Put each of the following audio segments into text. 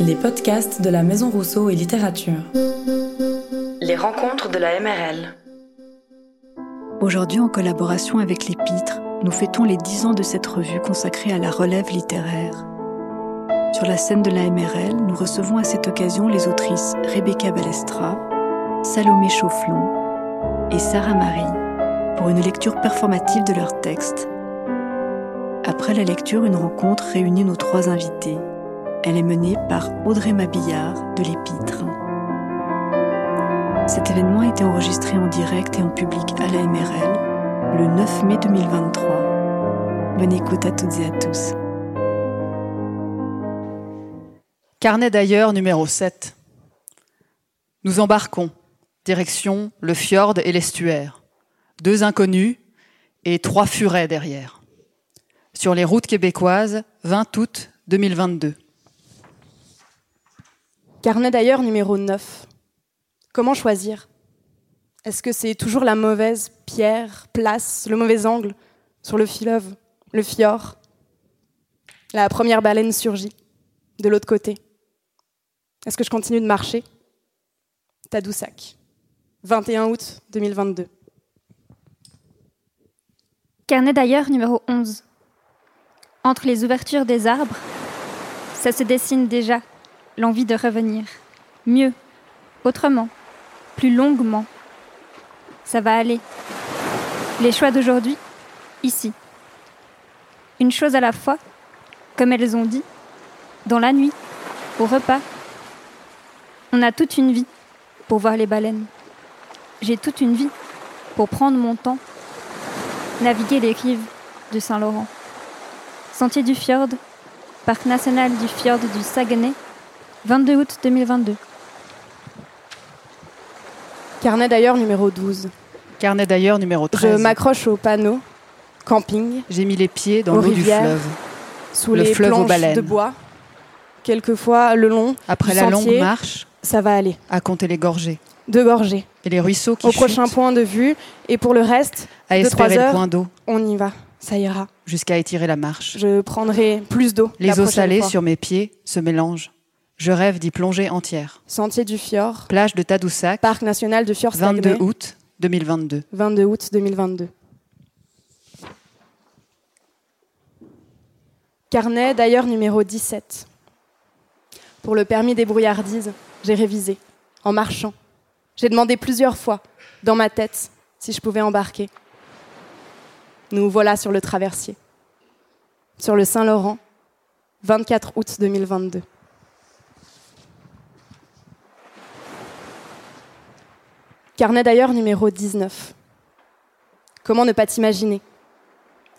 Les podcasts de la Maison Rousseau et Littérature. Les rencontres de la MRL. Aujourd'hui, en collaboration avec l'Épître, nous fêtons les dix ans de cette revue consacrée à la relève littéraire. Sur la scène de la MRL, nous recevons à cette occasion les autrices Rebecca Balestra, Salomé Chaufflon et Sarah Marie pour une lecture performative de leurs textes. Après la lecture, une rencontre réunit nos trois invités. Elle est menée par Audrey Mabillard de l'Épître. Cet événement a été enregistré en direct et en public à la MRL le 9 mai 2023. Bonne écoute à toutes et à tous. Carnet d'ailleurs numéro 7. Nous embarquons, direction le fjord et l'estuaire. Deux inconnus et trois furets derrière. Sur les routes québécoises, 20 août 2022. Carnet d'ailleurs numéro 9. Comment choisir? Est-ce que c'est toujours la mauvaise pierre, place, le mauvais angle sur le fleuve, le fjord? La première baleine surgit de l'autre côté. Est-ce que je continue de marcher? Tadoussac, 21 août 2022. Carnet d'ailleurs numéro 11. Entre les ouvertures des arbres, ça se dessine déjà, l'envie de revenir. Mieux, autrement, plus longuement. Ça va aller. Les choix d'aujourd'hui, ici. Une chose à la fois, comme elles ont dit, dans la nuit, au repas. On a toute une vie pour voir les baleines. J'ai toute une vie pour prendre mon temps, naviguer les rives du Saint-Laurent. Sentier du Fjord, Parc national du Fjord du Saguenay, 22 août 2022. Carnet d'ailleurs numéro 12. Carnet d'ailleurs numéro 13. Je m'accroche au panneau. Camping. J'ai mis les pieds dans Aux l'eau du fleuve. Sous Le les fleuve aux planches baleines. de bois. Quelquefois le long. Après du la sentier, longue marche, Ça va aller. à compter les gorgées. Deux gorgées. Et les ruisseaux qui Au prochain point de vue. Et pour le reste, à deux, trois espérer le heures. point d'eau, on y va. Ça ira. jusqu'à étirer la marche. Je prendrai plus d'eau. la Les eaux salées fois. sur mes pieds se mélangent. Je rêve d'y plonger entière. Sentier du Fjord. Plage de Tadoussac, Parc national du Fjord 22 Saguenay, août 2022. 22 août 2022. Carnet d'ailleurs numéro 17. Pour le permis des brouillardises, j'ai révisé, en marchant. J'ai demandé plusieurs fois, dans ma tête, si je pouvais embarquer. Nous voilà sur le traversier. Sur le Saint-Laurent, 24 août 2022. Carnet d'ailleurs numéro 19. Comment ne pas t'imaginer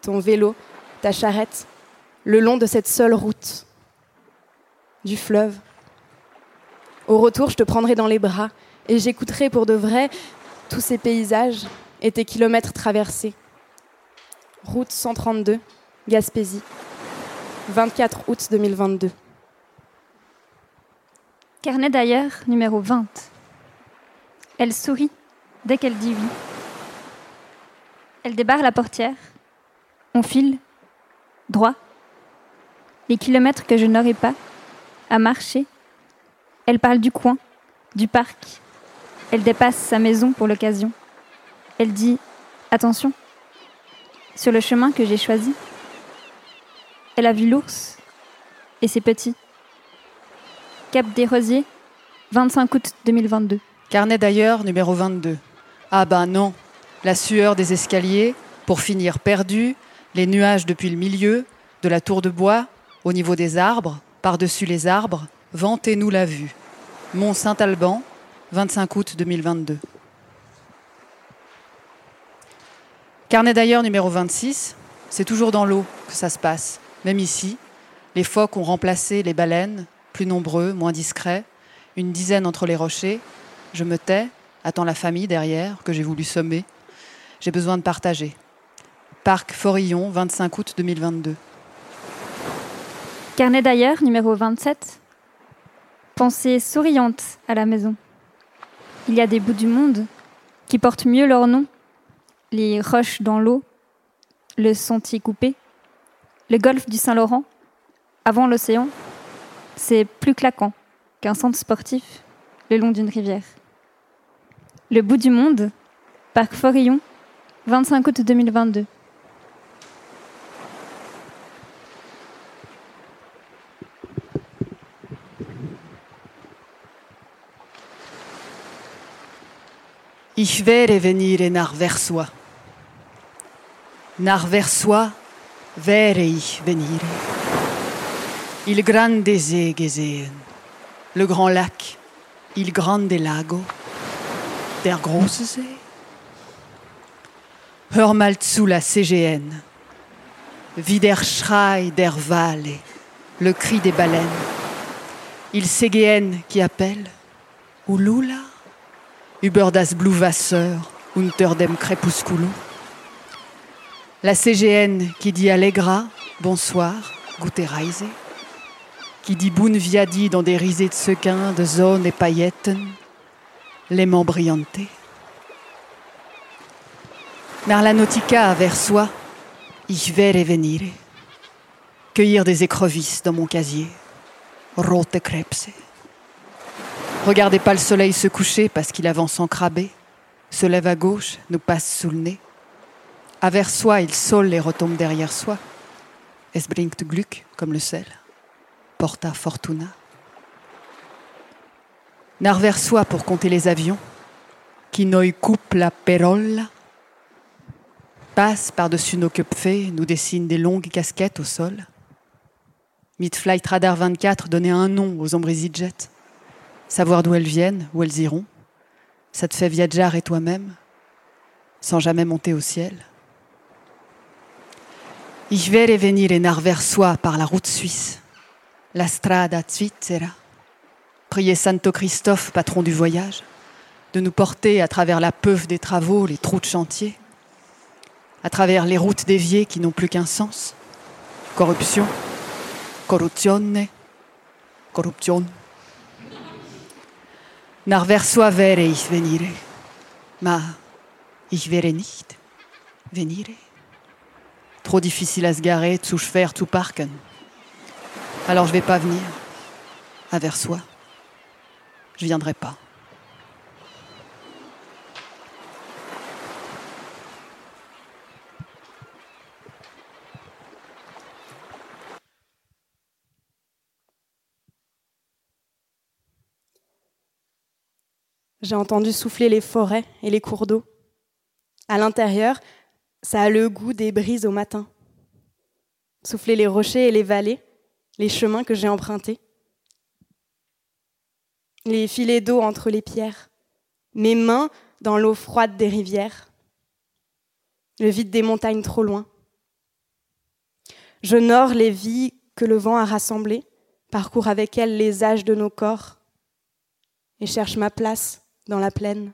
Ton vélo, ta charrette, le long de cette seule route, du fleuve? Au retour, je te prendrai dans les bras et j'écouterai pour de vrai tous ces paysages et tes kilomètres traversés. Route 132, Gaspésie, 24 août 2022. Carnet d'ailleurs numéro 20. Elle sourit dès qu'elle dit oui. Elle débarre la portière. On file, droit. Les kilomètres que je n'aurai pas à marcher. Elle parle du coin, du parc. Elle dépasse sa maison pour l'occasion. Elle dit Attention, sur le chemin que j'ai choisi. Elle a vu l'ours et ses petits. Cap des Rosiers, 25 août 2022. Carnet d'ailleurs numéro 22. Ah ben non, la sueur des escaliers, pour finir perdu, les nuages depuis le milieu, de la tour de bois, au niveau des arbres, par-dessus les arbres, vantez-nous la vue. Mont Saint-Alban, 25 août 2022. Carnet d'ailleurs numéro 26, c'est toujours dans l'eau que ça se passe, même ici. Les phoques ont remplacé les baleines, plus nombreux, moins discrets, une dizaine entre les rochers. Je me tais, attends la famille derrière, que j'ai voulu sommer. J'ai besoin de partager. Parc Forillon, 25 août 2022. Carnet d'ailleurs, numéro 27. Pensée souriante à la maison. Il y a des bouts du monde qui portent mieux leur nom. Les roches dans l'eau, le sentier coupé, le golfe du Saint-Laurent, avant l'océan, c'est plus claquant qu'un centre sportif le long d'une rivière. Le bout du monde, Parc Forillon, 25 août 2022. Ich werde venire nach Versoix. Nach Versoix wäre ich venire. Il grande gesehen. Le grand lac. Il grande lago. Der große See. Mal zu la CGN. Wie der Schrei der Wale. Le cri des baleines. Il CGN qui appelle. Ouloula. Über das Bluwasser, unter dem Crépusculo. La CGN qui dit Allegra, bonsoir, gute Reise. Qui dit Bun Viadi dans des risées de sequins, de zones et paillettes, l'aimant brillanté. La nautica vers soi, ich werde venire. Cueillir des écrevisses dans mon casier, rote Krebse. Regardez pas le soleil se coucher parce qu'il avance en crabé, se lève à gauche, nous passe sous le nez. À vers soi, il saule et retombe derrière soi. Es bringt Glück, comme le sel? Porta fortuna. Naar vers soi pour compter les avions. Qui noi coupe la perolla. Passe par-dessus nos köpfés, nous dessine des longues casquettes au sol. Midflight Radar 24 donnait un nom aux ombres EasyJet. Savoir d'où elles viennent, où elles iront, ça te fait viager et toi-même, sans jamais monter au ciel. Ich werde venire nach Versoix par la route suisse, la strada Svizzera. Priez Santo Christophe, patron du voyage, de nous porter à travers la peuf des travaux, les trous de chantier, à travers les routes déviées qui n'ont plus qu'un sens. Corruption, corruzione, corruption. Nach Versoix wäre ich venire. Ma, ich wäre nicht venire. Trop difficile à se garer, zu schwer zu parken. Alors je vais pas venir à Versoix. Je viendrai pas. J'ai entendu souffler les forêts et les cours d'eau. À l'intérieur, ça a le goût des brises au matin. Souffler les rochers et les vallées, les chemins que j'ai empruntés. Les filets d'eau entre les pierres, mes mains dans l'eau froide des rivières, le vide des montagnes trop loin. J'honore les vies que le vent a rassemblées, parcours avec elles les âges de nos corps et cherche ma place dans la plaine.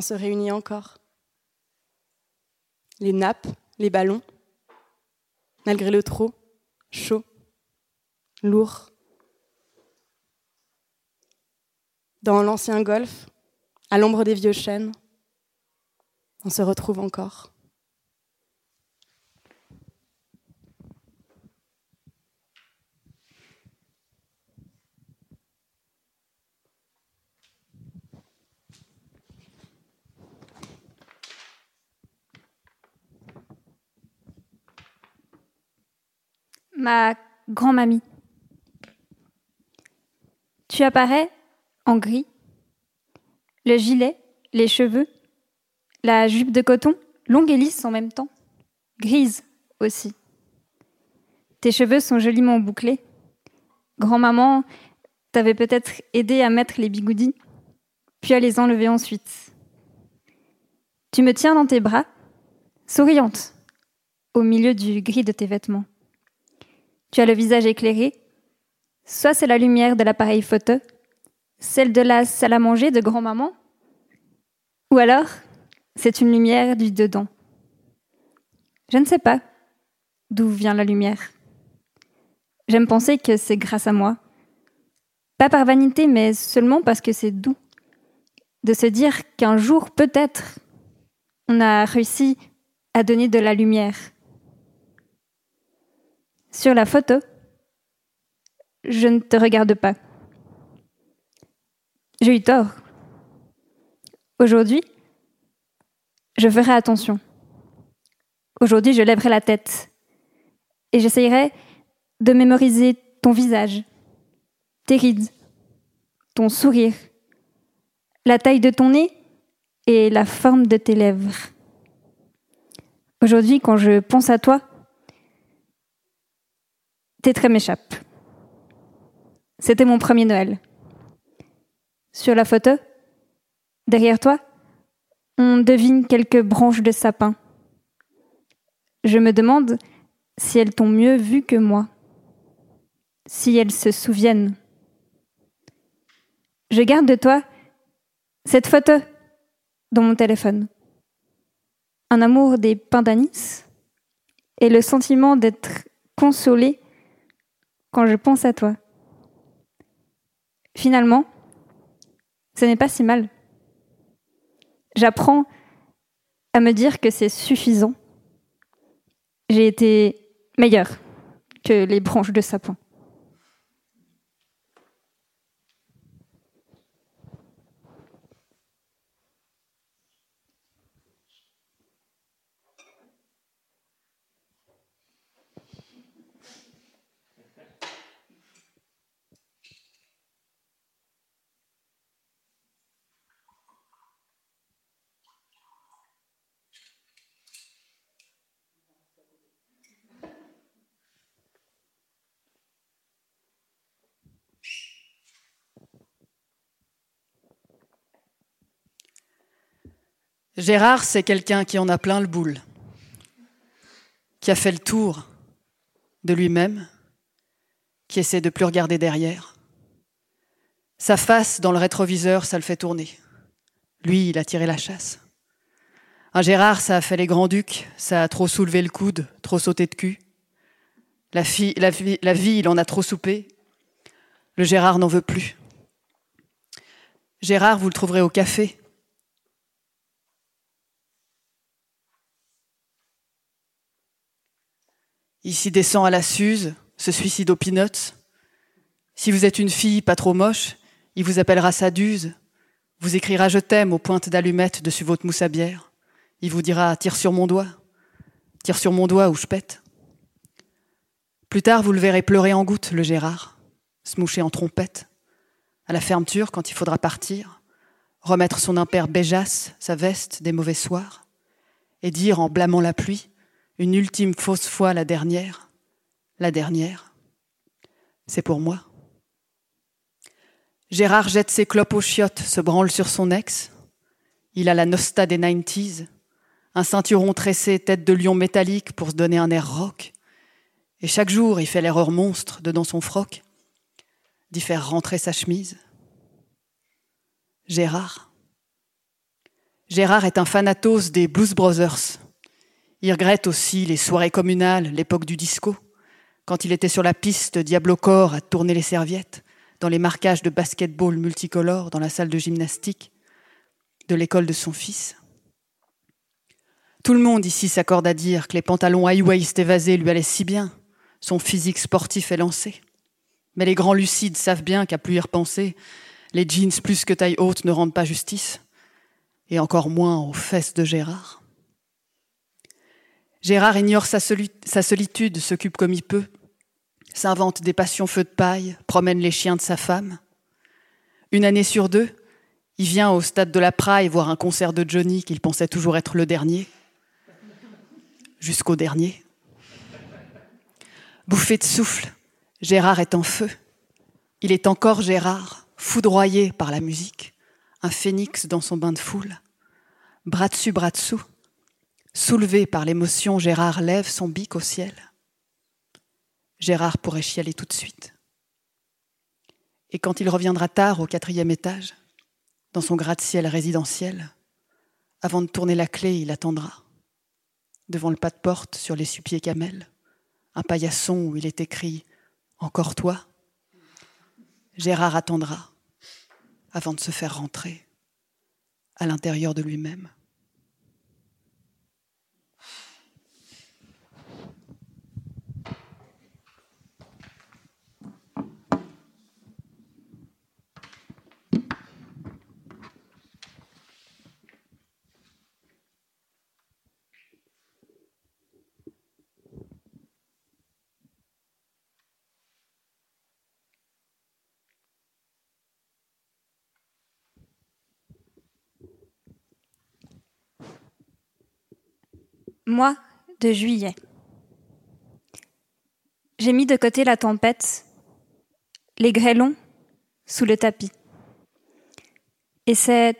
On se réunit encore. Les nappes, les ballons, malgré le trop, chaud, lourd. Dans l'ancien golfe, à l'ombre des vieux chênes, on se retrouve encore. Ma grand-mamie. Tu apparais en gris, le gilet, les cheveux, la jupe de coton, longue et lisse en même temps, grise aussi. Tes cheveux sont joliment bouclés. Grand-maman t'avait peut-être aidé à mettre les bigoudis, puis à les enlever ensuite. Tu me tiens dans tes bras, souriante, au milieu du gris de tes vêtements. Tu as le visage éclairé. Soit c'est la lumière de l'appareil photo, celle de la salle à manger de grand-maman, ou alors c'est une lumière du dedans. Je ne sais pas d'où vient la lumière. J'aime penser que c'est grâce à moi. Pas par vanité, mais seulement parce que c'est doux. De se dire qu'un jour, peut-être, on a réussi à donner de la lumière. Sur la photo, je ne te regarde pas. J'ai eu tort. Aujourd'hui, je ferai attention. Aujourd'hui, je lèverai la tête et j'essayerai de mémoriser ton visage, tes rides, ton sourire, la taille de ton nez et la forme de tes lèvres. Aujourd'hui, quand je pense à toi, tes traits m'échappent. C'était mon premier Noël. Sur la photo, derrière toi, on devine quelques branches de sapin. Je me demande si elles t'ont mieux vu que moi, si elles se souviennent. Je garde de toi cette photo dans mon téléphone. Un amour des pins d'anis et le sentiment d'être consolé quand je pense à toi. Finalement, ce n'est pas si mal. J'apprends à me dire que c'est suffisant. J'ai été meilleure que les branches de sapin. Gérard, c'est quelqu'un qui en a plein le boule, qui a fait le tour de lui-même, qui essaie de plus regarder derrière. Sa face dans le rétroviseur, ça le fait tourner. Lui, il a tiré la chasse. Un Gérard, ça a fait les grands-ducs, ça a trop soulevé le coude, trop sauté de cul. La, la vie, il en a trop soupé. Le Gérard n'en veut plus. Gérard, vous le trouverez au café, Ici descend à la Suze, se suicide aux peanuts. Si vous êtes une fille pas trop moche, il vous appellera Saduse, vous écrira Je t'aime aux pointes d'allumettes dessus votre mousse à bière. Il vous dira Tire sur mon doigt, tire sur mon doigt ou je pète. Plus tard, vous le verrez pleurer en gouttes, le Gérard, se moucher en trompette. À la fermeture, quand il faudra partir, remettre son impair béjasse, sa veste des mauvais soirs, et dire en blâmant la pluie une ultime fausse fois la dernière, la dernière, c'est pour moi. Gérard jette ses clopes aux chiottes, se branle sur son ex. Il a la nosta des 90s, un ceinturon tressé tête de lion métallique pour se donner un air rock. Et chaque jour, il fait l'erreur monstre de dans son froc d'y faire rentrer sa chemise. Gérard. Gérard est un fanatos des Blues Brothers, il regrette aussi les soirées communales, l'époque du disco, quand il était sur la piste Diablo-Corps à tourner les serviettes, dans les marquages de basketball multicolores dans la salle de gymnastique de l'école de son fils. Tout le monde ici s'accorde à dire que les pantalons high-waist évasés lui allaient si bien, son physique sportif est lancé. Mais les grands lucides savent bien qu'à plus y repenser, les jeans plus que taille haute ne rendent pas justice, et encore moins aux fesses de Gérard. Gérard ignore sa, solitude, s'occupe comme il peut, s'invente des passions feu de paille, promène les chiens de sa femme. Une année sur deux, il vient au stade de la Praille voir un concert de Johnny qu'il pensait toujours être le dernier. Jusqu'au dernier. Bouffé de souffle, Gérard est en feu. Il est encore Gérard, foudroyé par la musique, un phénix dans son bain de foule. Bras dessus, bras dessous, Soulevé par l'émotion, Gérard lève son bic au ciel. Gérard pourrait chialer tout de suite. Et quand il reviendra tard au quatrième étage, dans son gratte-ciel résidentiel, avant de tourner la clé, il attendra, devant le pas de porte sur les suppiers camels, un paillasson où il est écrit Encore toi Gérard attendra avant de se faire rentrer à l'intérieur de lui-même. Mois de juillet. J'ai mis de côté la tempête, les grêlons sous le tapis. Et c'est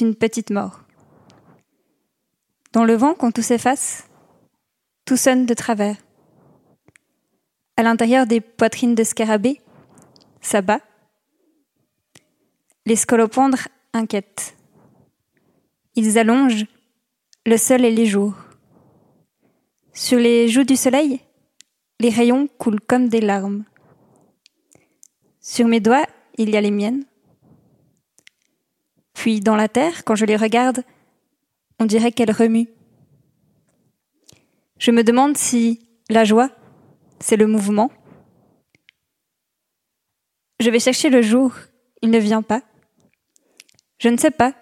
une petite mort. Dans le vent, quand tout s'efface, tout sonne de travers. À l'intérieur des poitrines de scarabées, ça bat. Les scolopendres inquiètent. Ils allongent le sol et les jours. Sur les joues du soleil, les rayons coulent comme des larmes. Sur mes doigts, il y a les miennes. Puis dans la terre, quand je les regarde, on dirait qu'elles remuent. Je me demande si la joie, c'est le mouvement. Je vais chercher le jour, il ne vient pas. Je ne sais pas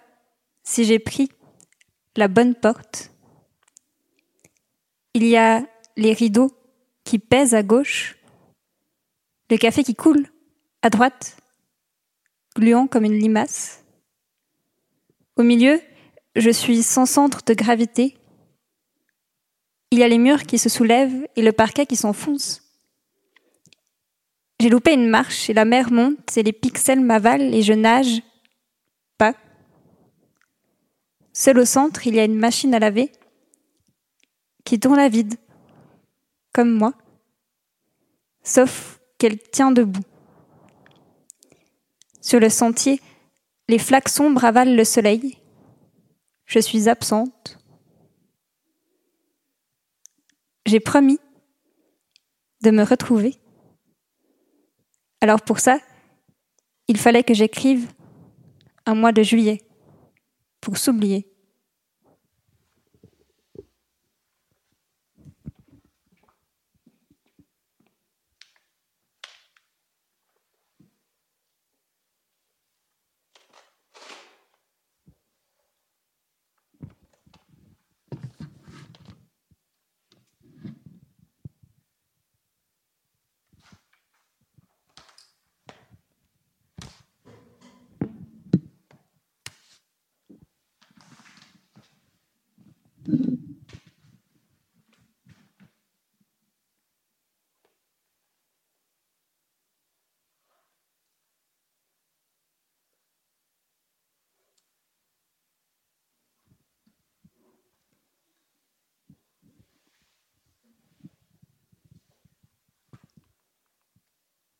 si j'ai pris la bonne porte il y a les rideaux qui pèsent à gauche, le café qui coule à droite, gluant comme une limace. Au milieu, je suis sans centre de gravité. Il y a les murs qui se soulèvent et le parquet qui s'enfonce. J'ai loupé une marche et la mer monte et les pixels m'avalent et je nage pas. Seul au centre, il y a une machine à laver qui tourne à vide, comme moi, sauf qu'elle tient debout. Sur le sentier, les flaques sombres avalent le soleil. Je suis absente. J'ai promis de me retrouver. Alors pour ça, il fallait que j'écrive un mois de juillet pour s'oublier.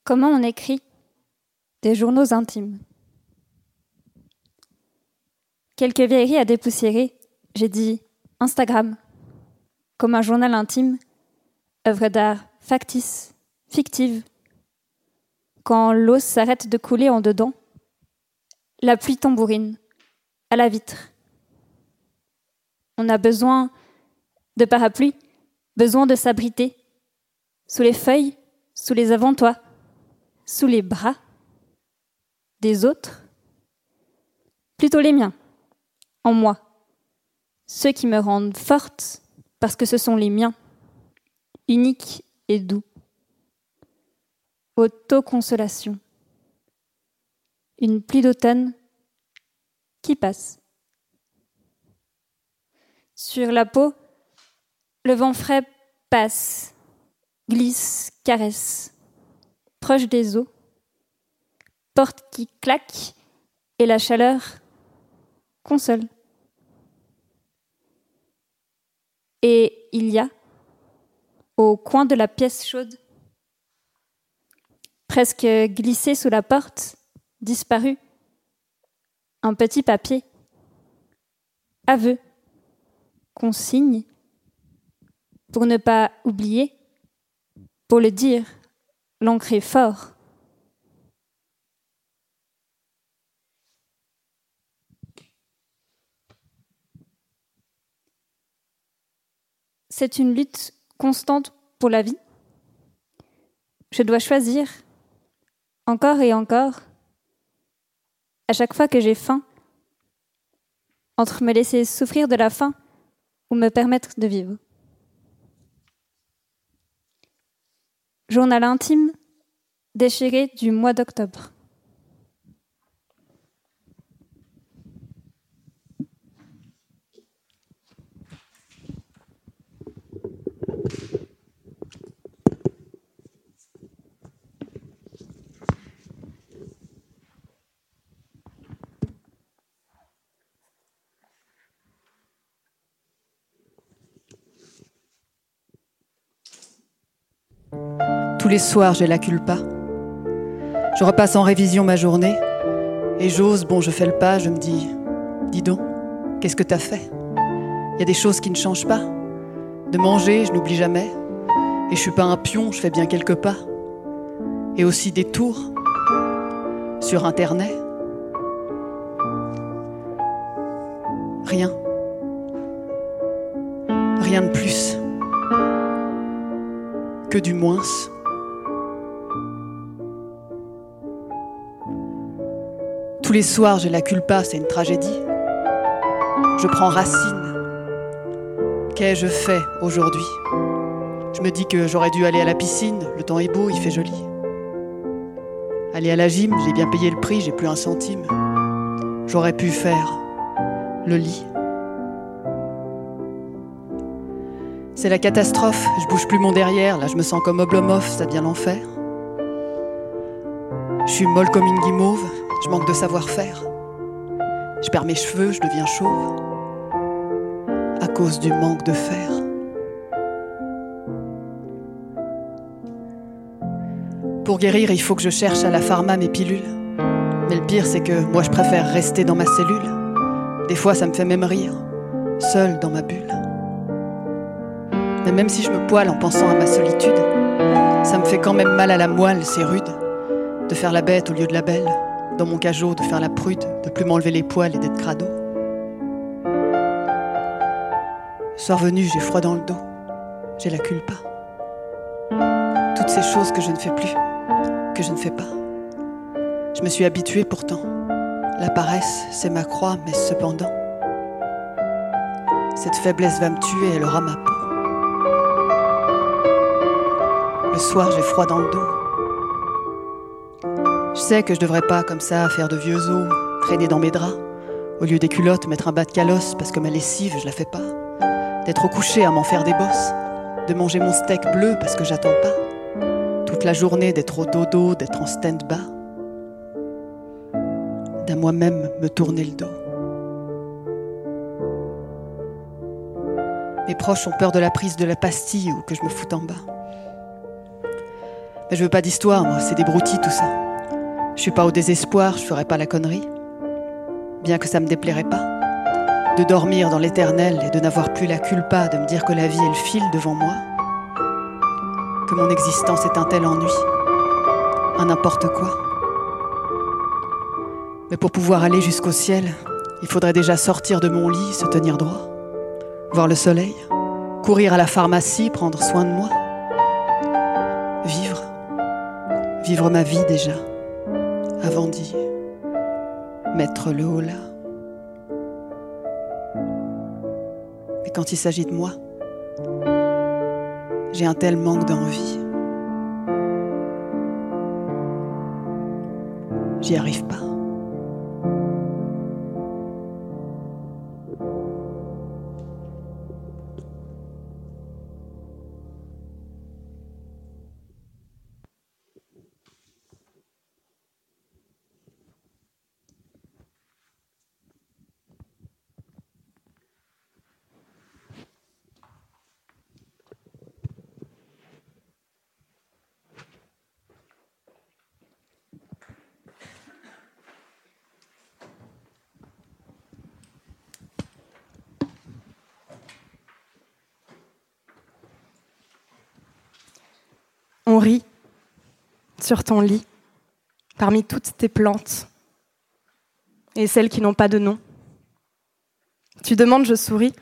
Comment on écrit des journaux intimes? Quelques vieilleries à dépoussiérer, j'ai dit Instagram, comme un journal intime, œuvre d'art factice, fictive. Quand l'eau s'arrête de couler en dedans, la pluie tambourine, à la vitre. On a besoin de parapluie, besoin de s'abriter, sous les feuilles, sous les avant-toits sous les bras des autres Plutôt les miens, en moi, ceux qui me rendent forte parce que ce sont les miens, uniques et doux. Autoconsolation. Une pluie d'automne qui passe. Sur la peau, le vent frais passe, glisse, caresse proche des eaux, porte qui claque et la chaleur console. Et il y a, au coin de la pièce chaude, presque glissé sous la porte, disparu, un petit papier. Aveu, consigne, pour ne pas oublier Pour le dire, l'ancrer fort. C'est une lutte constante pour la vie. Je dois choisir, encore et encore, à chaque fois que j'ai faim, entre me laisser souffrir de la faim ou me permettre de vivre. Journal intime déchiré du mois d'octobre. Tous les soirs, j'ai la culpa. Je repasse en révision ma journée et j'ose, bon, je fais le pas, je me dis Dis donc, qu'est-ce que t'as fait? Il y a des choses qui ne changent pas. De manger, je n'oublie jamais. Et je suis pas un pion, je fais bien quelques pas. Et aussi des tours sur Internet. Rien. Rien de plus que du moins. Tous les soirs, j'ai la culpa, c'est une tragédie. Je prends racine. Qu'ai-je fait aujourd'hui? Je me dis que j'aurais dû aller à la piscine, le temps est beau, il fait joli. Aller à la gym, j'ai bien payé le prix, j'ai plus un centime. J'aurais pu faire le lit. C'est la catastrophe, je bouge plus mon derrière, là je me sens comme Oblomov, ça devient l'enfer. Je suis molle comme une guimauve, je manque de savoir-faire. Je perds mes cheveux, je deviens chauve. À cause du manque de fer. Pour guérir, il faut que je cherche à la pharma mes pilules. Mais le pire, c'est que moi, je préfère rester dans ma cellule. Des fois, ça me fait même rire, seul dans ma bulle. Mais même si je me poile en pensant à ma solitude, ça me fait quand même mal à la moelle, c'est rude, de faire la bête au lieu de la belle dans mon cajot, de faire la prude, de plus m'enlever les poils et d'être crado. Soir venu, j'ai froid dans le dos, j'ai la culpa. Toutes ces choses que je ne fais plus, que je ne fais pas. Je me suis habituée pourtant. La paresse, c'est ma croix, mais cependant, cette faiblesse va me tuer, elle aura ma peau. Le soir, j'ai froid dans le dos. Je sais que je devrais pas, comme ça, faire de vieux os, traîner dans mes draps. Au lieu des culottes, mettre un bas de calosse parce que ma lessive, je la fais pas. D'être au coucher à m'en faire des bosses. De manger mon steak bleu parce que j'attends pas. Toute la journée d'être au dodo, d'être en stand-by. D'à moi-même me tourner le dos. Mes proches ont peur de la prise de la pastille ou que je me foute en bas. Mais je veux pas d'histoire, moi, c'est des broutilles tout ça. Je suis pas au désespoir, je ferai pas la connerie. Bien que ça me déplairait pas. De dormir dans l'éternel et de n'avoir plus la culpa de me dire que la vie est le fil devant moi. Que mon existence est un tel ennui. Un n'importe quoi. Mais pour pouvoir aller jusqu'au ciel, il faudrait déjà sortir de mon lit, se tenir droit, voir le soleil, courir à la pharmacie, prendre soin de moi. Vivre. Vivre ma vie déjà avant d'y mettre le haut là. Quand il s'agit de moi, j'ai un tel manque d'envie. J'y arrive pas. On rit sur ton lit, parmi toutes tes plantes et celles qui n'ont pas de nom. Tu demandes, je souris.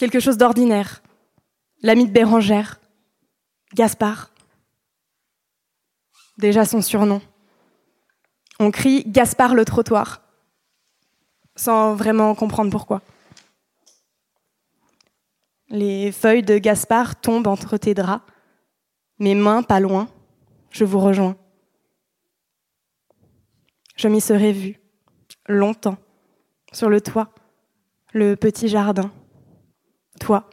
Quelque chose d'ordinaire. L'ami de Bérangère, Gaspard. Déjà son surnom. On crie Gaspard le trottoir, sans vraiment comprendre pourquoi. Les feuilles de Gaspard tombent entre tes draps, mes mains pas loin, je vous rejoins. Je m'y serais vue, longtemps, sur le toit, le petit jardin. Toi.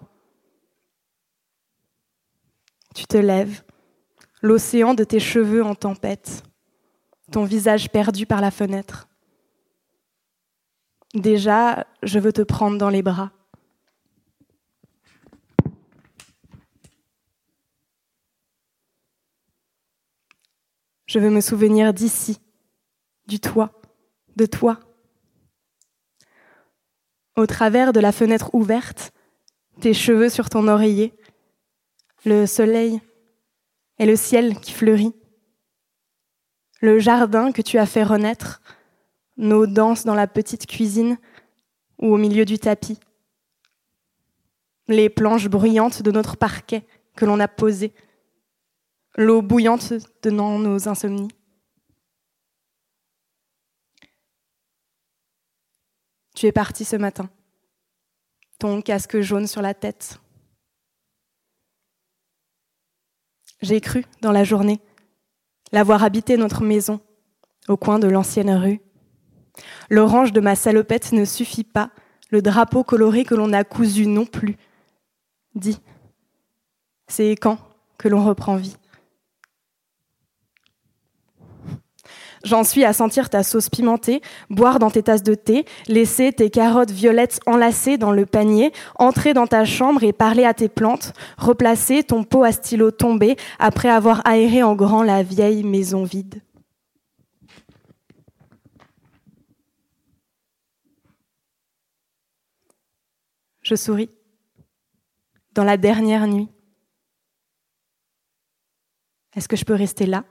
Tu te lèves, l'océan de tes cheveux en tempête, ton visage perdu par la fenêtre. Déjà, je veux te prendre dans les bras. Je veux me souvenir d'ici, du toit, de toi. Au travers de la fenêtre ouverte, tes cheveux sur ton oreiller, le soleil et le ciel qui fleurit, le jardin que tu as fait renaître, nos danses dans la petite cuisine ou au milieu du tapis, les planches bruyantes de notre parquet que l'on a posé, l'eau bouillante de nos insomnies. Tu es parti ce matin, ton casque jaune sur la tête. J'ai cru, dans la journée, l'avoir habité notre maison, au coin de l'ancienne rue. L'orange de ma salopette ne suffit pas, le drapeau coloré que l'on a cousu non plus. Dis, c'est quand que l'on reprend vie? J'en suis à sentir ta sauce pimentée, boire dans tes tasses de thé, laisser tes carottes violettes enlacées dans le panier, entrer dans ta chambre et parler à tes plantes, replacer ton pot à stylo tombé après avoir aéré en grand la vieille maison vide. Je souris. Dans la dernière nuit. Est-ce que je peux rester là?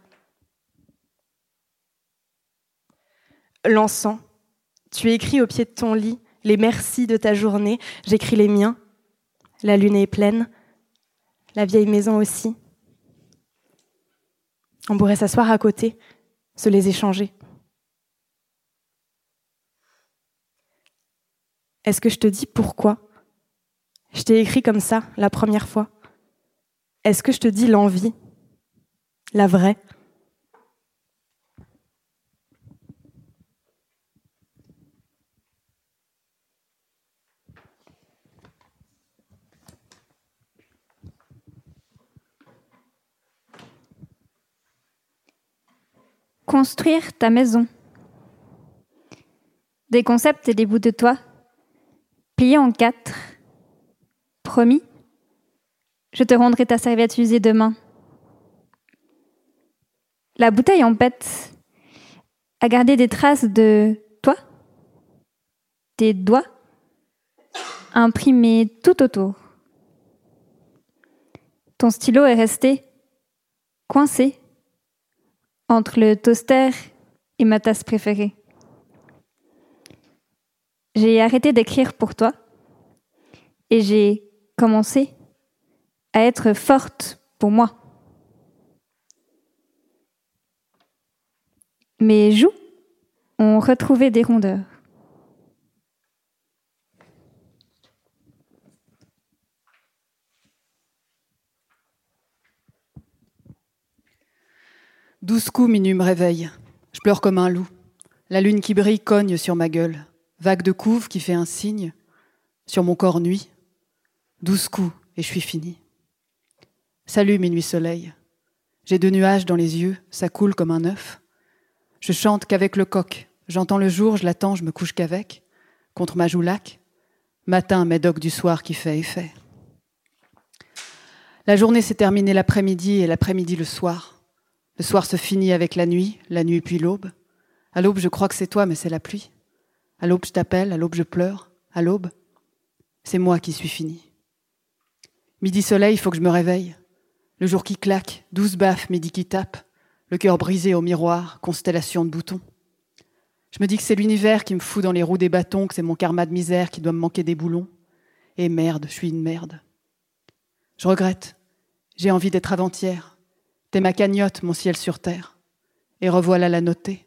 L'encens. Tu écris au pied de ton lit les merci de ta journée, j'écris les miens. La lune est pleine, la vieille maison aussi. On pourrait s'asseoir à côté, se les échanger. Est-ce que je te dis pourquoi? Je t'ai écrit comme ça la première fois. Est-ce que je te dis l'envie? La vraie? Construire ta maison. Des concepts et des bouts de toit, pliés en quatre. Promis, je te rendrai ta serviette usée demain. La bouteille en pète a gardé des traces de toi, tes doigts, imprimés tout autour. Ton stylo est resté coincé entre le toaster et ma tasse préférée. J'ai arrêté d'écrire pour toi et j'ai commencé à être forte pour moi. Mes joues ont retrouvé des rondeurs. Douze coups, minuit me réveille. Je pleure comme un loup. La lune qui brille cogne sur ma gueule. Vague de couve qui fait un signe. Sur mon corps nuit. Douze coups et je suis fini. Salut, minuit soleil. J'ai deux nuages dans les yeux, ça coule comme un œuf. Je chante qu'avec le coq. J'entends le jour, je l'attends, je me couche qu'avec. Contre ma joue lac. Matin, médoc du soir qui fait effet. La journée s'est terminée l'après-midi et l'après-midi le soir. Le soir se finit avec la nuit, la nuit puis l'aube. À l'aube, je crois que c'est toi, mais c'est la pluie. À l'aube, je t'appelle, à l'aube, je pleure. À l'aube, c'est moi qui suis fini. Midi soleil, il faut que je me réveille. Le jour qui claque, douze baffes, midi qui tape, le cœur brisé au miroir, constellation de boutons. Je me dis que c'est l'univers qui me fout dans les roues des bâtons, que c'est mon karma de misère qui doit me manquer des boulons. Et merde, je suis une merde. Je regrette. J'ai envie d'être avant-hier. T'es ma cagnotte, mon ciel sur terre. Et revoilà la notée.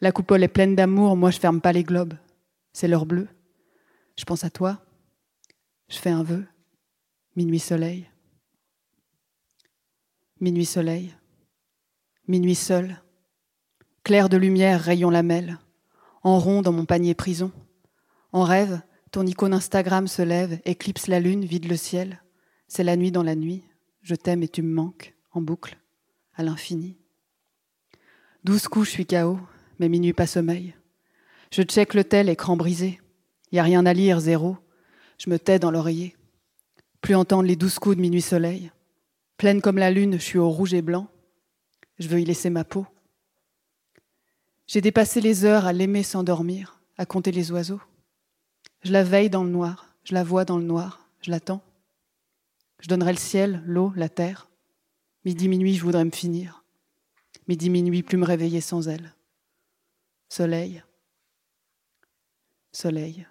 La coupole est pleine d'amour, moi je ferme pas les globes. C'est l'heure bleue. Je pense à toi. Je fais un vœu. Minuit soleil. Minuit soleil. Minuit seul. Clair de lumière rayon lamelle. En rond dans mon panier prison. En rêve, ton icône Instagram se lève, éclipse la lune, vide le ciel. C'est la nuit dans la nuit. Je t'aime et tu me manques, en boucle, à l'infini. Douze coups, je suis KO, mais minuit pas sommeil. Je check le tel, écran brisé. Y a rien à lire, zéro. Je me tais dans l'oreiller. Plus entendre les douze coups de minuit soleil. Pleine comme la lune, je suis au rouge et blanc. Je veux y laisser ma peau. J'ai dépassé les heures à l'aimer sans dormir, à compter les oiseaux. Je la veille dans le noir, je la vois dans le noir, je l'attends. Je donnerai le ciel, l'eau, la terre. Midi, minuit, je voudrais me finir. Midi, minuit, plus me réveiller sans elle. Soleil, soleil,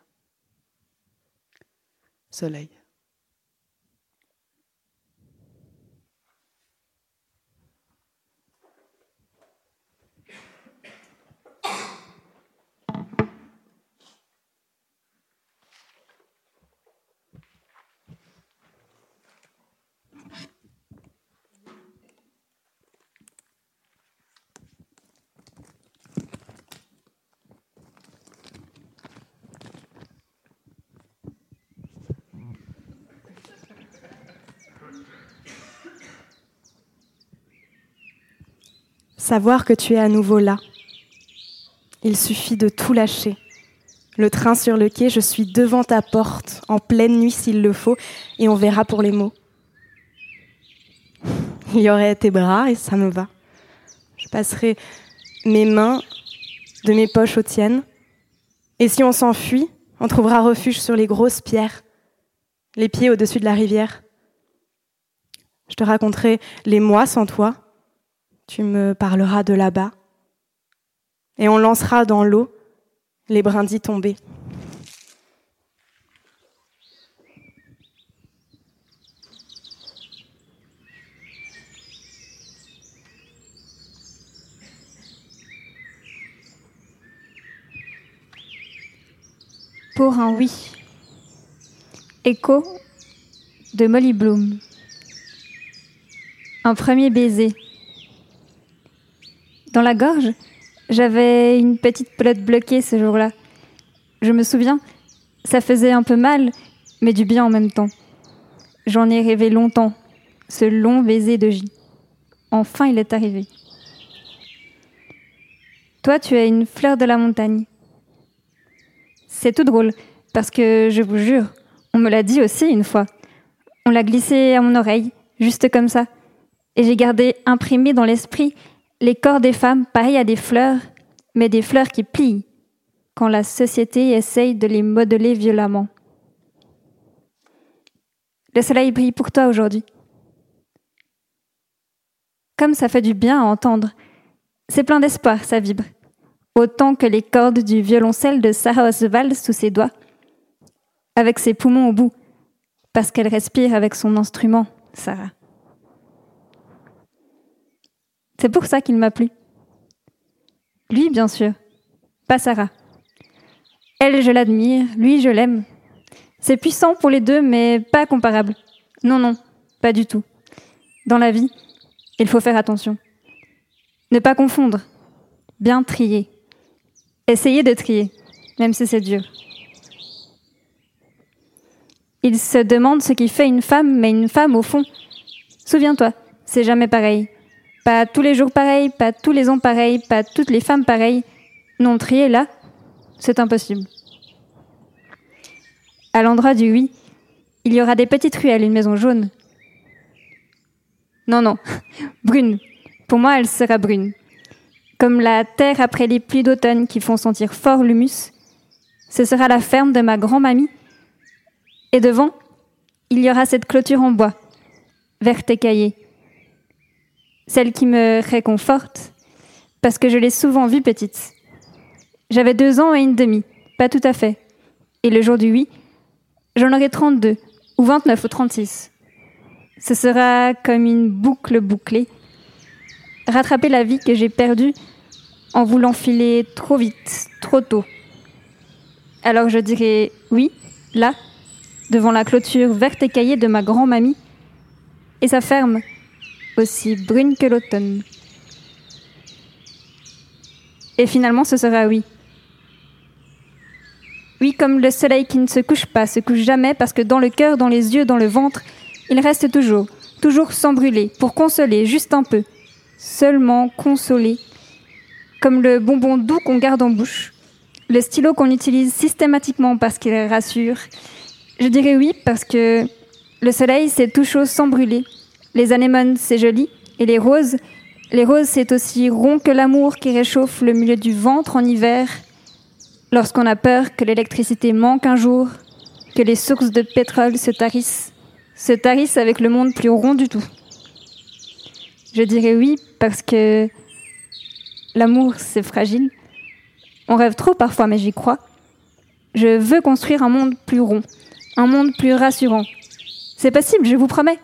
soleil. Savoir que tu es à nouveau là. Il suffit de tout lâcher. Le train sur le quai, je suis devant ta porte, en pleine nuit s'il le faut, et on verra pour les mots. Il y aurait tes bras et ça me va. Je passerai mes mains de mes poches aux tiennes. Et si on s'enfuit, on trouvera refuge sur les grosses pierres, les pieds au-dessus de la rivière. Je te raconterai les mois sans toi, tu me parleras de là-bas, et on lancera dans l'eau les brindilles tombées. Pour un oui. Écho de Molly Bloom. Un premier baiser. Dans la gorge, j'avais une petite pelote bloquée ce jour-là. Je me souviens, ça faisait un peu mal, mais du bien en même temps. J'en ai rêvé longtemps, ce long baiser de J. Enfin, il est arrivé. Toi, tu es une fleur de la montagne. C'est tout drôle, parce que je vous jure, on me l'a dit aussi une fois. On l'a glissé à mon oreille, juste comme ça. Et j'ai gardé imprimé dans l'esprit les corps des femmes pareils à des fleurs, mais des fleurs qui plient quand la société essaye de les modeler violemment. Le soleil brille pour toi aujourd'hui. Comme ça fait du bien à entendre. C'est plein d'espoir, ça vibre. Autant que les cordes du violoncelle de Sarah Oswald sous ses doigts, avec ses poumons au bout, parce qu'elle respire avec son instrument, Sarah. C'est pour ça qu'il m'a plu. Lui, bien sûr, pas Sarah. Elle, je l'admire, lui, je l'aime. C'est puissant pour les deux, mais pas comparable. Non, non, pas du tout. Dans la vie, il faut faire attention. Ne pas confondre. Bien trier. Essayez de trier, même si c'est dur. Il se demande ce qui fait une femme, mais une femme, au fond, souviens-toi, c'est jamais pareil. Pas tous les jours pareils, pas tous les ans pareils, pas toutes les femmes pareilles. Non, trier là, c'est impossible. À l'endroit du oui, il y aura des petites ruelles, une maison jaune. Non, non, brune. Pour moi, elle sera brune. Comme la terre après les pluies d'automne qui font sentir fort l'humus, ce sera la ferme de ma grand-mamie. Et devant, il y aura cette clôture en bois, verte écaillée. Celle qui me réconforte, parce que je l'ai souvent vue petite. J'avais deux ans et une demi, pas tout à fait. Et le jour du oui, j'en aurai 32, ou 29 ou 36. Ce sera comme une boucle bouclée. Rattraper la vie que j'ai perdue en voulant filer trop vite, trop tôt. Alors je dirais oui, là, devant la clôture verte écaillée de ma grand-mamie, et sa ferme, aussi brune que l'automne. Et finalement, ce sera oui. Oui, comme le soleil qui ne se couche pas, se couche jamais, parce que dans le cœur, dans les yeux, dans le ventre, il reste toujours, toujours sans brûler, pour consoler, juste un peu, seulement consoler, comme le bonbon doux qu'on garde en bouche, le stylo qu'on utilise systématiquement parce qu'il rassure. Je dirais oui, parce que le soleil, c'est tout chaud sans brûler. Les anémones, c'est joli. Et les roses, les roses, c'est aussi rond que l'amour qui réchauffe le milieu du ventre en hiver lorsqu'on a peur que l'électricité manque un jour, que les sources de pétrole se tarissent, se tarissent avec le monde plus rond du tout. Je dirais oui parce que l'amour, c'est fragile. On rêve trop parfois, mais j'y crois. Je veux construire un monde plus rond, un monde plus rassurant. C'est possible, je vous promets.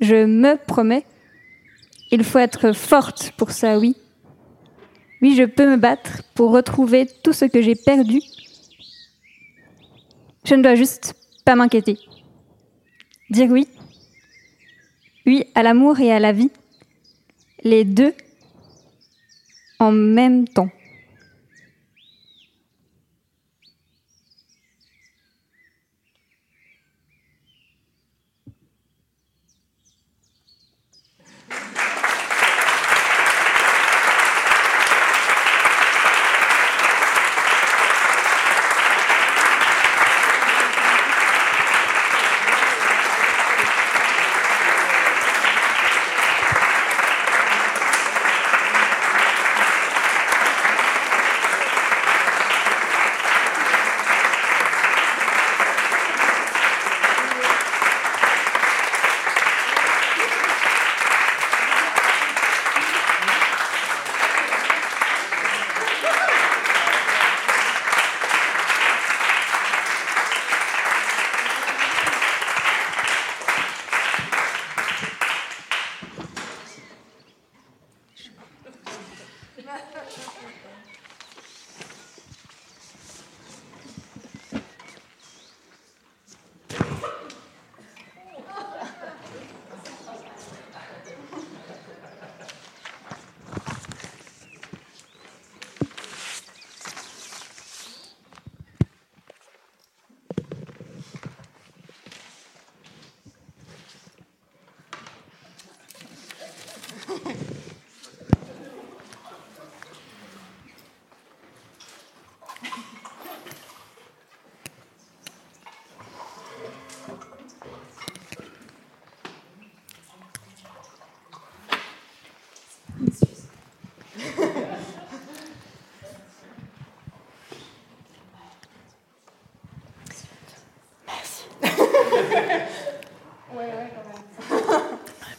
Je me promets. Il faut être forte pour ça, oui. Oui, je peux me battre pour retrouver tout ce que j'ai perdu. Je ne dois juste pas m'inquiéter. Dire oui. Oui à l'amour et à la vie. Les deux en même temps.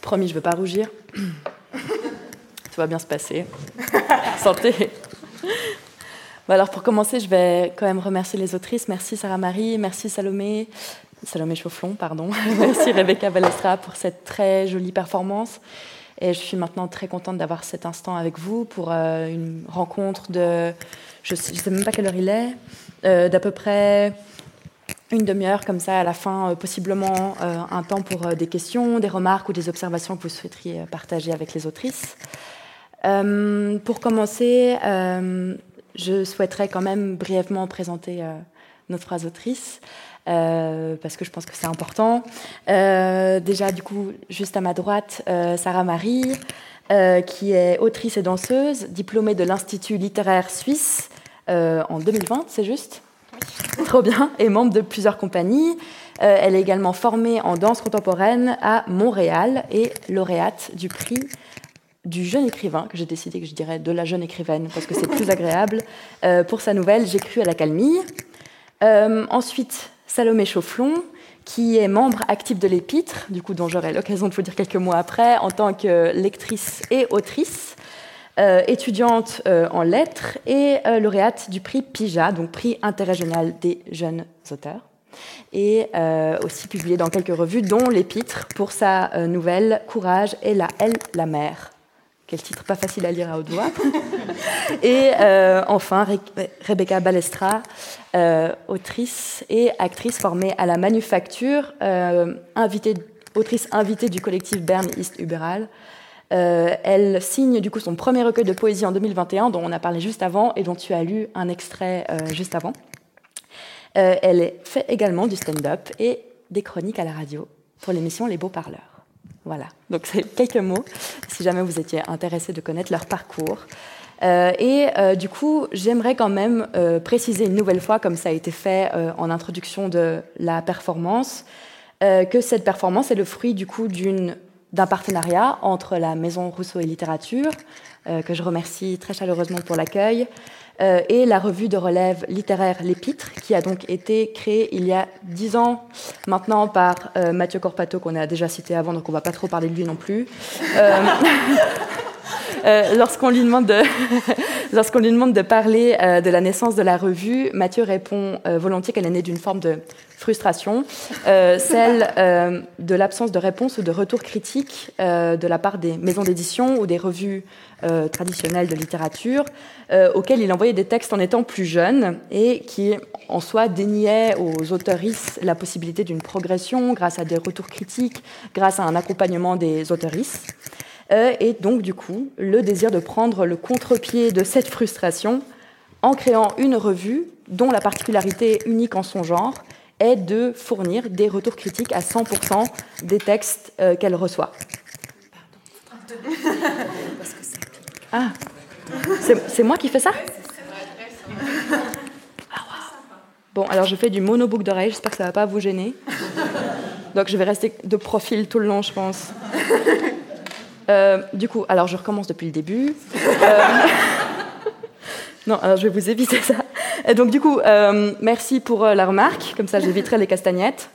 Promis, je ne veux pas rougir. Tout va bien se passer. Santé. alors pour commencer, je vais quand même remercier les autrices. Merci Sarah Marie, merci Salomé, Salomé Chaufflon, pardon. merci Rebecca Balestra pour cette très jolie performance. Et je suis maintenant très contente d'avoir cet instant avec vous pour euh, une rencontre de, je ne sais, même pas quelle heure il est, euh, d'à peu près une demi-heure comme ça à la fin, euh, possiblement euh, un temps pour euh, des questions, des remarques ou des observations que vous souhaiteriez partager avec les autrices. pour commencer, je souhaiterais quand même brièvement présenter notre trois autrices. parce que je pense que c'est important. déjà, du coup, juste à ma droite, Sarah Marie, qui est autrice et danseuse, diplômée de l'Institut littéraire suisse en 2020, c'est juste Trop bien. Et membre de plusieurs compagnies. Euh, elle est également formée en danse contemporaine à Montréal et lauréate du prix du jeune écrivain, que j'ai décidé que je dirais de la jeune écrivaine, parce que c'est plus agréable, euh, pour sa nouvelle J'ai cru à la calmie. Euh, ensuite, Salomé Chaufflon, qui est membre actif de l'Épître, du coup dont j'aurai l'occasion de vous dire quelques mots après, en tant que lectrice et autrice, euh, étudiante euh, en lettres et euh, lauréate du prix PIJA, donc prix interrégional des jeunes auteurs, et aussi publiée dans quelques revues, dont l'Épître pour sa nouvelle Courage et la Elle, la mer. Quel titre pas facile à lire à haute voix. et enfin, Rebecca Balestra, autrice et actrice formée à la Manufacture, autrice invitée du collectif Bern East Uberal, euh, elle signe du coup son premier recueil de poésie en 2021, dont on a parlé juste avant et dont tu as lu un extrait euh, juste avant. Euh, elle fait également du stand-up et des chroniques à la radio pour l'émission Les Beaux Parleurs. Voilà, donc c'est quelques mots si jamais vous étiez intéressé de connaître leur parcours. et du coup, j'aimerais quand même préciser une nouvelle fois, comme ça a été fait en introduction de la performance, que cette performance est le fruit du coup d'une d'un partenariat entre la Maison Rousseau et Littérature, euh, que je remercie très chaleureusement pour l'accueil, euh, et la revue de relève littéraire L'Épître, qui a donc été créée il y a dix ans maintenant par euh, Mathieu Corpato, qu'on a déjà cité avant, donc on ne va pas trop parler de lui non plus. lorsqu'on lui demande de lorsqu'on lui demande de parler de la naissance de la revue, Mathieu répond volontiers qu'elle est née d'une forme de frustration, euh, celle euh, de l'absence de réponse ou de retour critique euh, de la part des maisons d'édition ou des revues traditionnelles de littérature, auxquelles il envoyait des textes en étant plus jeune et qui, en soi, déniaient aux auteuristes la possibilité d'une progression grâce à des retours critiques, grâce à un accompagnement des auteuristes. Et donc, du coup, le désir de prendre le contre-pied de cette frustration en créant une revue dont la particularité unique en son genre est de fournir des retours critiques à 100% des textes euh, qu'elle reçoit. Ah, c'est moi qui fais ça? Ah, Bon, alors je fais du monobook d'oreille, j'espère que ça ne va pas vous gêner. Donc je vais rester de profil tout le long, je pense. Euh, du coup, alors je recommence depuis le début. Euh, non, alors je vais vous éviter ça. Et donc du coup, euh, merci pour la remarque, comme ça j'éviterai les castagnettes.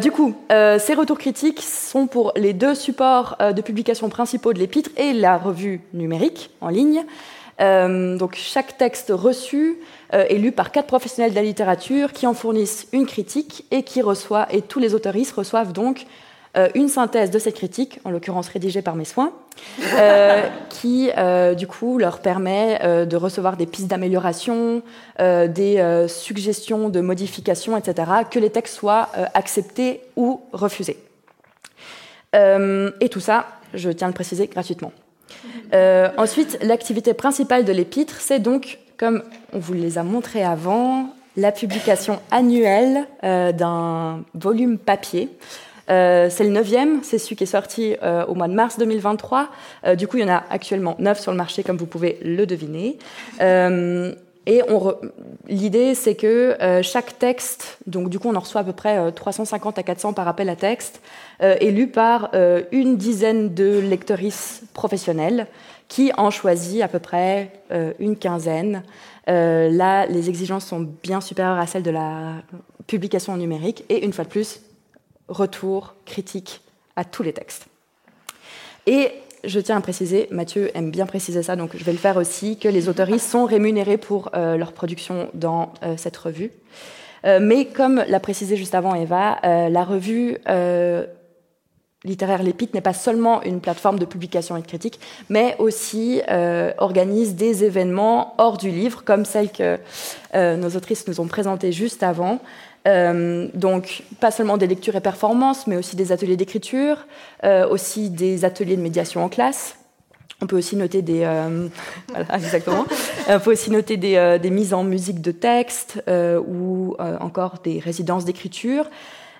Du coup, ces retours critiques sont pour les deux supports de publication principaux de l'épître et la revue numérique en ligne. donc chaque texte reçu est lu par quatre professionnels de la littérature qui en fournissent une critique et qui reçoit et tous les autoristes reçoivent donc euh, une synthèse de cette critique, en l'occurrence rédigée par mes soins, euh, qui euh, du coup leur permet de recevoir des pistes d'amélioration, des suggestions de modification, etc., que les textes soient acceptés ou refusés. et tout ça, je tiens à le préciser, gratuitement. ensuite, l'activité principale de l'épître, c'est donc, comme on vous les a montrés avant, la publication annuelle d'un volume papier euh, c'est le neuvième, c'est celui qui est sorti euh, au mois de mars 2023. Euh, du coup, il y en a actuellement neuf sur le marché, comme vous pouvez le deviner. et l'idée, c'est que chaque texte, donc du coup, on en reçoit à peu près 350 à 400 par appel à texte, est lu par une dizaine de lectrices professionnelles qui en choisit à peu près une quinzaine. là, les exigences sont bien supérieures à celles de la publication numérique. Et une fois de plus, retour critique à tous les textes. Et je tiens à préciser, Mathieu aime bien préciser ça, donc je vais le faire aussi, que les autoristes sont rémunérés pour euh, leur production dans euh, cette revue. Euh, mais comme l'a précisé juste avant Eva, la revue littéraire L'Épite n'est pas seulement une plateforme de publication et de critique, mais aussi organise des événements hors du livre, comme celle que nos autrices nous ont présentées juste avant, euh, donc, pas seulement des lectures et performances, mais aussi des ateliers d'écriture, euh, aussi des ateliers de médiation en classe. On peut aussi noter des, euh, voilà, exactement. On peut aussi noter des, des, mises en musique de texte ou encore des résidences d'écriture.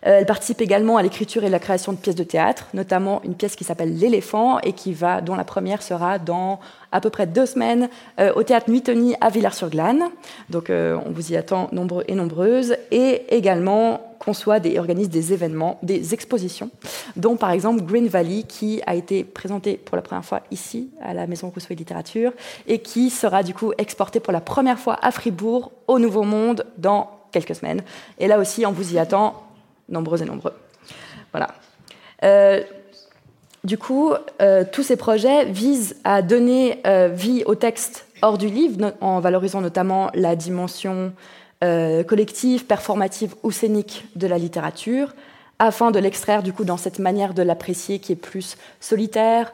Elle participe également à l'écriture et la création de pièces de théâtre, notamment une pièce qui s'appelle L'éléphant et qui va, dont la première sera dans à peu près deux semaines euh, au théâtre Nuitoni à Villars-sur-Glane. Donc euh, on vous y attend nombreux et nombreuses. Et également conçoit et organise des événements, des expositions, dont par exemple Green Valley qui a été présenté pour la première fois ici à la Maison Rousseau et Littérature et qui sera du coup exporté pour la première fois à Fribourg au Nouveau Monde dans quelques semaines. Et là aussi, on vous y attend, nombreux et nombreux. Voilà. Euh, du coup, euh, tous ces projets visent à donner euh, vie au texte hors du livre, en valorisant notamment la dimension collective, performative ou scénique de la littérature, afin de l'extraire du coup dans cette manière de l'apprécier qui est plus solitaire,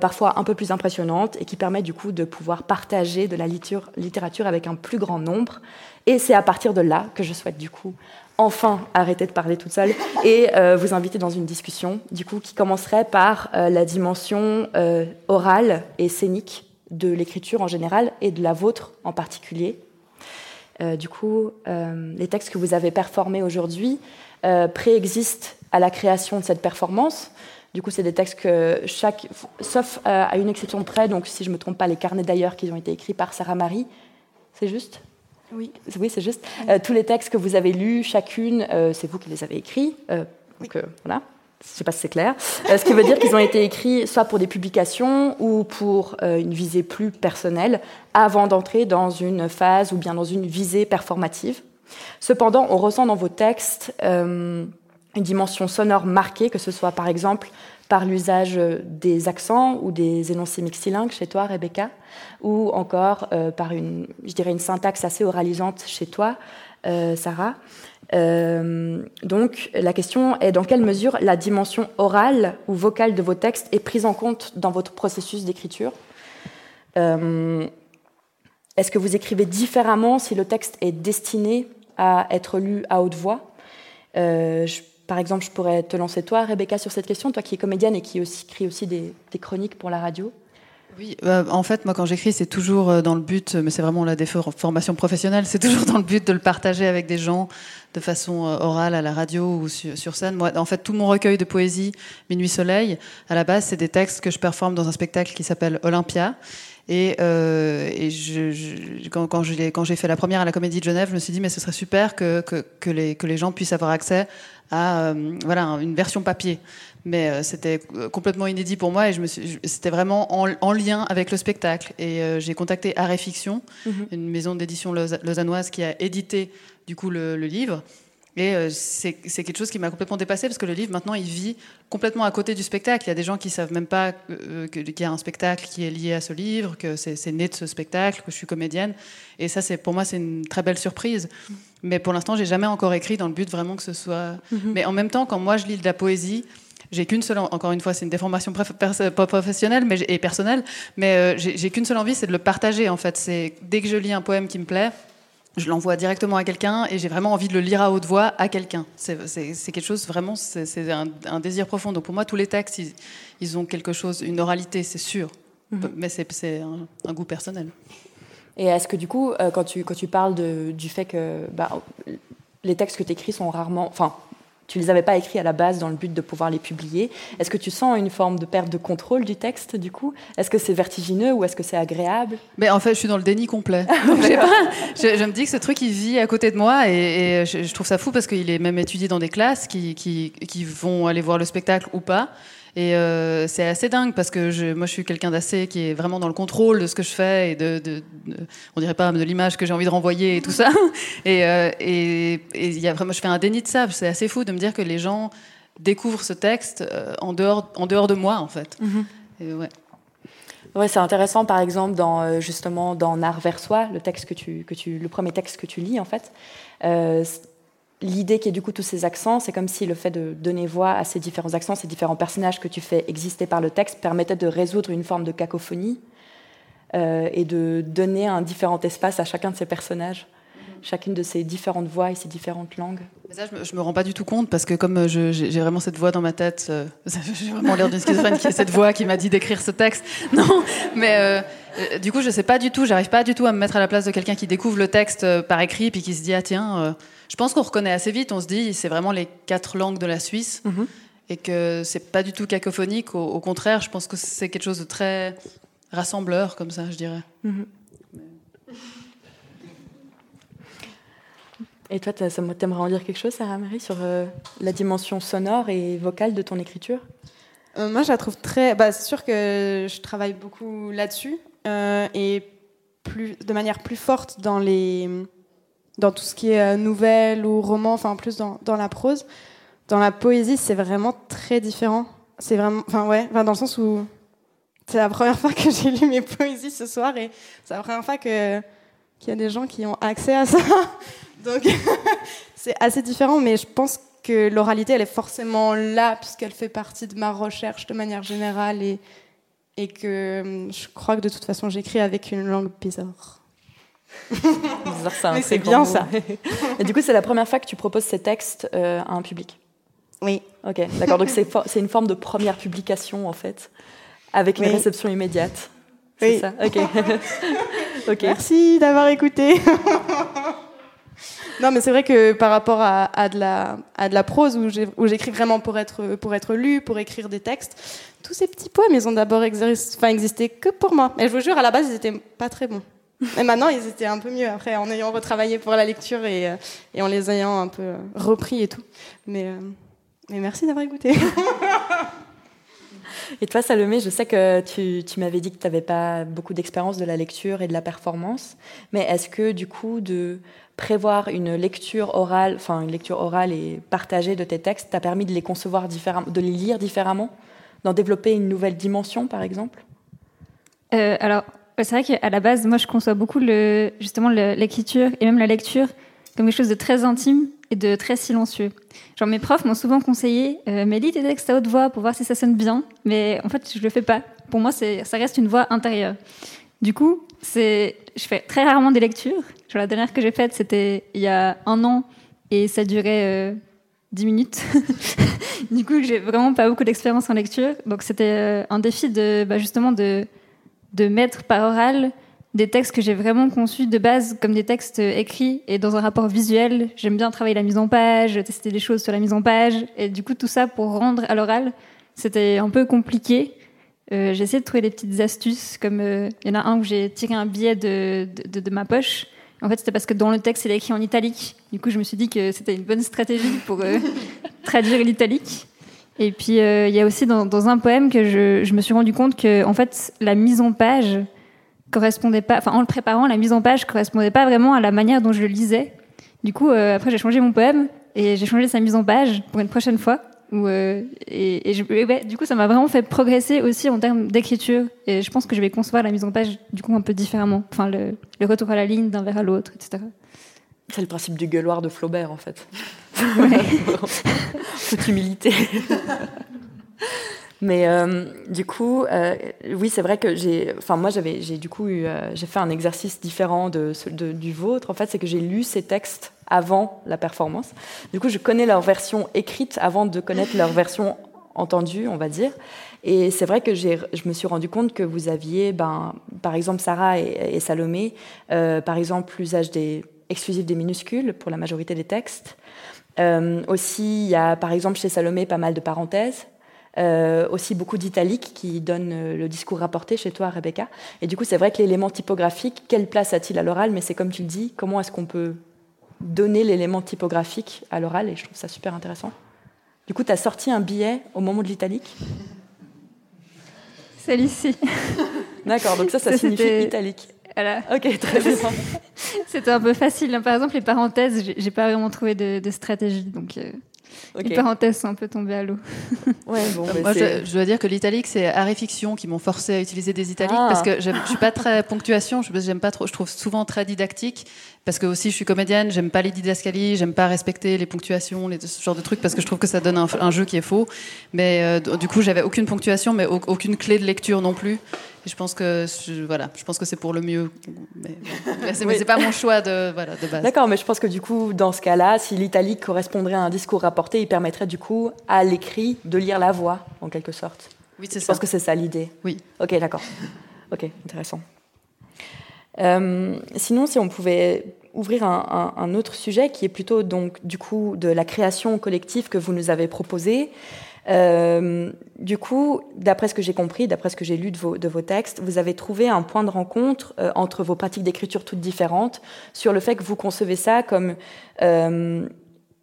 parfois un peu plus impressionnante, et qui permet du coup de pouvoir partager de la littérature avec un plus grand nombre. Et c'est à partir de là que je souhaite du coup enfin arrêter de parler toute seule et euh, vous inviter dans une discussion, du coup, qui commencerait par euh, la dimension euh, orale et scénique de l'écriture en général et de la vôtre en particulier. du coup, les textes que vous avez performés aujourd'hui préexistent à la création de cette performance. Du coup, c'est des textes que chaque, sauf à une exception près, donc si je ne me trompe pas, les carnets d'ailleurs qui ont été écrits par Sarah Marie, c'est juste? Oui, oui c'est juste. Euh, tous les textes que vous avez lus, chacune, euh, c'est vous qui les avez écrits. Euh, donc voilà, je ne sais pas si c'est clair. ce qui veut dire qu'ils ont été écrits soit pour des publications ou pour une visée plus personnelle, avant d'entrer dans une phase ou bien dans une visée performative. Cependant, on ressent dans vos textes une dimension sonore marquée, que ce soit par exemple par l'usage euh, des accents ou des énoncés mixilingues chez toi, Rebecca, ou encore euh, par une, je dirais, une syntaxe assez oralisante chez toi, euh, Sarah. donc la question est dans quelle mesure la dimension orale ou vocale de vos textes est prise en compte dans votre processus d'écriture? Est-ce que vous écrivez différemment si le texte est destiné à être lu à haute voix par exemple, je pourrais te lancer toi, Rebecca, sur cette question, toi qui es comédienne et qui aussi, écrit aussi des, chroniques pour la radio. Oui, euh, en fait, moi, quand j'écris, c'est toujours euh, dans le but, mais c'est vraiment la formation professionnelle, c'est toujours dans le but de le partager avec des gens de façon euh, orale à la radio ou sur, scène. Moi, en fait, tout mon recueil de poésie, Minuit Soleil, à la base, c'est des textes que je performe dans un spectacle qui s'appelle Olympia. Et, et je, quand, quand j'ai fait la première à la Comédie de Genève, je me suis dit, mais ce serait super que, que, que, les, que les gens puissent avoir accès à euh, voilà, une version papier. Mais euh, c'était complètement inédit pour moi et je me c'était vraiment en, lien avec le spectacle. Et euh, j'ai contacté Arrêt Fiction, mhm. une maison d'édition lausannoise qui a édité du coup le livre. Et euh, c'est quelque chose qui m'a complètement dépassé parce que le livre, maintenant, il vit complètement à côté du spectacle. Il y a des gens qui savent même pas euh, qu'il y a un spectacle qui est lié à ce livre, que c'est né de ce spectacle, que je suis comédienne. Et ça, c'est pour moi, c'est une très belle surprise. Mais pour l'instant, j'ai jamais encore écrit dans le but vraiment que ce soit. Mm-hmm. Mais en même temps, quand moi je lis de la poésie, j'ai qu'une seule, encore une fois, c'est une déformation pas professionnelle mais, et personnelle, mais euh, j'ai qu'une seule envie, c'est de le partager en fait. C'est dès que je lis un poème qui me plaît, je l'envoie directement à quelqu'un et j'ai vraiment envie de le lire à haute voix à quelqu'un. C'est quelque chose vraiment, c'est un, désir profond. Donc pour moi, tous les textes, ils, ont quelque chose, une oralité, c'est sûr, mhm. mais c'est un, goût personnel. Et est-ce que du coup, euh, quand tu, quand tu parles du fait que bah, les textes que tu écris sont rarement, enfin, tu les avais pas écrits à la base dans le but de pouvoir les publier. Est-ce que tu sens une forme de perte de contrôle du texte du coup? Est-ce que c'est vertigineux ou est-ce que c'est agréable? Mais en fait, je suis dans le déni complet. je, me dis que ce truc il vit à côté de moi et, je, trouve ça fou parce qu'il est même étudié dans des classes qui, qui, qui vont aller voir le spectacle ou pas. Et euh, c'est assez dingue parce que je, moi, je suis quelqu'un d'assez qui est vraiment dans le contrôle de ce que je fais et de, de, on dirait pas de l'image que j'ai envie de renvoyer et tout ça. Et, euh, et, y a vraiment, je fais un déni de ça. C'est assez fou de me dire que les gens découvrent ce texte euh, en dehors, en dehors de moi, en fait. Mm-hmm. ouais. Ouais, c'est intéressant, par exemple, dans, justement, dans Art vers soi, le texte que tu, que tu, le premier texte que tu lis, en fait l'idée qui est du coup tous ces accents, c'est comme si le fait de donner voix à ces différents accents, ces différents personnages que tu fais exister par le texte, permettait de résoudre une forme de cacophonie euh, et de donner un différent espace à chacun de ces personnages, chacune de ces différentes voix et ces différentes langues. Mais ça, je me, me rends pas du tout compte parce que comme euh, j'ai vraiment cette voix dans ma tête, euh, j'ai vraiment l'air d'une schizophrène qui a cette voix qui m'a dit d'écrire ce texte. Non, mais du coup, je sais pas du tout, j'arrive pas du tout à me mettre à la place de quelqu'un qui découvre le texte par écrit puis qui se dit ah tiens je pense qu'on reconnaît assez vite, on se dit c'est vraiment les quatre langues de la Suisse mhm. et que c'est pas du tout cacophonique. Au, contraire, je pense que c'est quelque chose de très rassembleur comme ça, je dirais. Mhm. Et toi, t'aimerais en dire quelque chose, Sarah Marie, sur euh, la dimension sonore et vocale de ton écriture? Euh, Moi, je la trouve très. Bah, c'est sûr que je travaille beaucoup là-dessus euh, et plus, de manière plus forte dans les dans tout ce qui est nouvelle ou roman, enfin plus dans, dans la prose. Dans la poésie, c'est vraiment très différent. C'est vraiment, enfin ouais, dans le sens où c'est la première fois que j'ai lu mes poésies ce soir et c'est la première fois que qu'il y a des gens qui ont accès à ça. Donc c'est assez différent, mais je pense que l'oralité, elle est forcément là puisqu'elle fait partie de ma recherche de manière générale et, et que hum, je crois que de toute façon j'écris avec une langue bizarre. c'est bien ça. et du coup, c'est la première fois que tu proposes ces textes euh, à un public? Oui. Ok, d'accord. Donc c'est une forme de première publication en fait, avec une réception immédiate. C'est ça? Ok. ok. Merci d'avoir écouté. non, mais c'est vrai que par rapport à, de, la, à de la prose où j'écris vraiment pour être, pour être lu, pour écrire des textes, tous ces petits poèmes, ils ont d'abord existé que pour moi. Mais je vous jure, à la base, ils étaient pas très bons. Mais maintenant, ils étaient un peu mieux après, en ayant retravaillé pour la lecture et, euh, et en les ayant un peu repris et tout. Mais. Euh, mais merci d'avoir écouté. et toi, Salomé, je sais que tu, tu m'avais dit que tu n'avais pas beaucoup d'expérience de la lecture et de la performance, mais est-ce que du coup, de prévoir une lecture orale, enfin une lecture orale et partagée de tes textes, t'a permis de les concevoir différemment, de les lire différemment, d'en développer une nouvelle dimension, par exemple? Euh, Alors, c'est vrai qu'à la base, moi, je conçois beaucoup le, justement l'écriture et même la lecture comme quelque chose de très intime et de très silencieux. Genre mes profs m'ont souvent conseillé, euh, mais lis tes textes à haute voix pour voir si ça sonne bien, mais en fait je le fais pas. Pour moi, ça reste une voix intérieure. Du coup, je fais très rarement des lectures. Genre, la dernière que j'ai faite, c'était il y a un an et ça durait euh, 10 minutes. du coup, j'ai vraiment pas beaucoup d'expérience en lecture, donc c'était euh, un défi de bah, justement de de mettre par oral des textes que j'ai vraiment conçus de base comme des textes écrits et dans un rapport visuel. J'aime bien travailler la mise en page, tester des choses sur la mise en page. Et du coup, tout ça pour rendre à l'oral, c'était un peu compliqué. Euh, j'ai essayé de trouver des petites astuces, comme euh, il y en a un où j'ai tiré un billet de, de, ma poche. En fait, c'était parce que dans le texte, il est écrit en italique. Du coup, je me suis dit que c'était une bonne stratégie pour euh, traduire l'italique. Et puis, euh, il y a aussi dans, un poème que je, me suis rendu compte que, en fait, la mise en page, correspondait pas, enfin en le préparant, la mise en page correspondait pas vraiment à la manière dont je le lisais. Du coup, euh, après j'ai changé mon poème et j'ai changé sa mise en page pour une prochaine fois. Euh, et, et du coup, ça m'a vraiment fait progresser aussi en termes d'écriture. Et je pense que je vais concevoir la mise en page du coup un peu différemment. Enfin, le, le retour à la ligne d'un vers à l'autre, etc. C'est le principe du gueuloir de Flaubert, en fait. Ouais. Toute humilité. Mais euh, du coup, euh, oui, c'est vrai que j'ai, enfin moi j'avais, j'ai du coup eu, euh, j'ai fait un exercice différent de, de, du vôtre. En fait, c'est que j'ai lu ces textes avant la performance. Du coup, je connais leur version écrite avant de connaître leur version entendue, on va dire. Et c'est vrai que j'ai, je me suis rendu compte que vous aviez, ben, par exemple Sarah et, et Salomé, par exemple l'usage des exclusif des minuscules pour la majorité des textes. Aussi, il y a par exemple chez Salomé pas mal de parenthèses. Euh, aussi beaucoup d'italique qui donne euh, le discours rapporté chez toi, Rebecca. Et du coup, c'est vrai que l'élément typographique, quelle place a-t-il à l'oral? Mais c'est comme tu le dis, comment est-ce qu'on peut donner l'élément typographique à l'oral? Et je trouve ça super intéressant. Du coup, tu as sorti un billet au moment de l'italique? Celle-ci. D'accord, donc ça, ça, signifie italique. Voilà. Ok, très bien. C'était un peu facile. Par exemple, les parenthèses, j'ai pas vraiment trouvé de, stratégie. Donc, euh, les parenthèses sont un peu tombées à l'eau. Ouais, bon, Moi, je, dois dire que l'italique, c'est Arrêt Fiction qui m'ont forcé à utiliser des italiques ah. parce que je suis pas très ponctuation. Je j'aime pas trop. Je trouve souvent très didactique parce que aussi je suis comédienne. J'aime pas les didascalies. J'aime pas respecter les ponctuations, les, ce genre de trucs parce que je trouve que ça donne un, jeu qui est faux. Mais euh, du coup, j'avais aucune ponctuation, mais aucune clé de lecture non plus. Et je pense que voilà, je pense que c'est pour le mieux. Mais, mais c'est pas mon choix de voilà de base. D'accord, mais je pense que du coup, dans ce cas-là, si l'italique correspondrait à un discours rapporté, il permettrait du coup à l'écrit de lire la voix, en quelque sorte. Oui, c'est ça. Je pense que c'est ça l'idée. Oui. Ok, d'accord. Ok, intéressant. Euh, sinon, si on pouvait ouvrir un, autre sujet qui est plutôt donc du coup de la création collective que vous nous avez proposée. Euh, du coup, d'après ce que j'ai compris, d'après ce que j'ai lu de vos, de vos, textes, vous avez trouvé un point de rencontre euh, entre vos pratiques d'écriture toutes différentes sur le fait que vous concevez ça comme euh,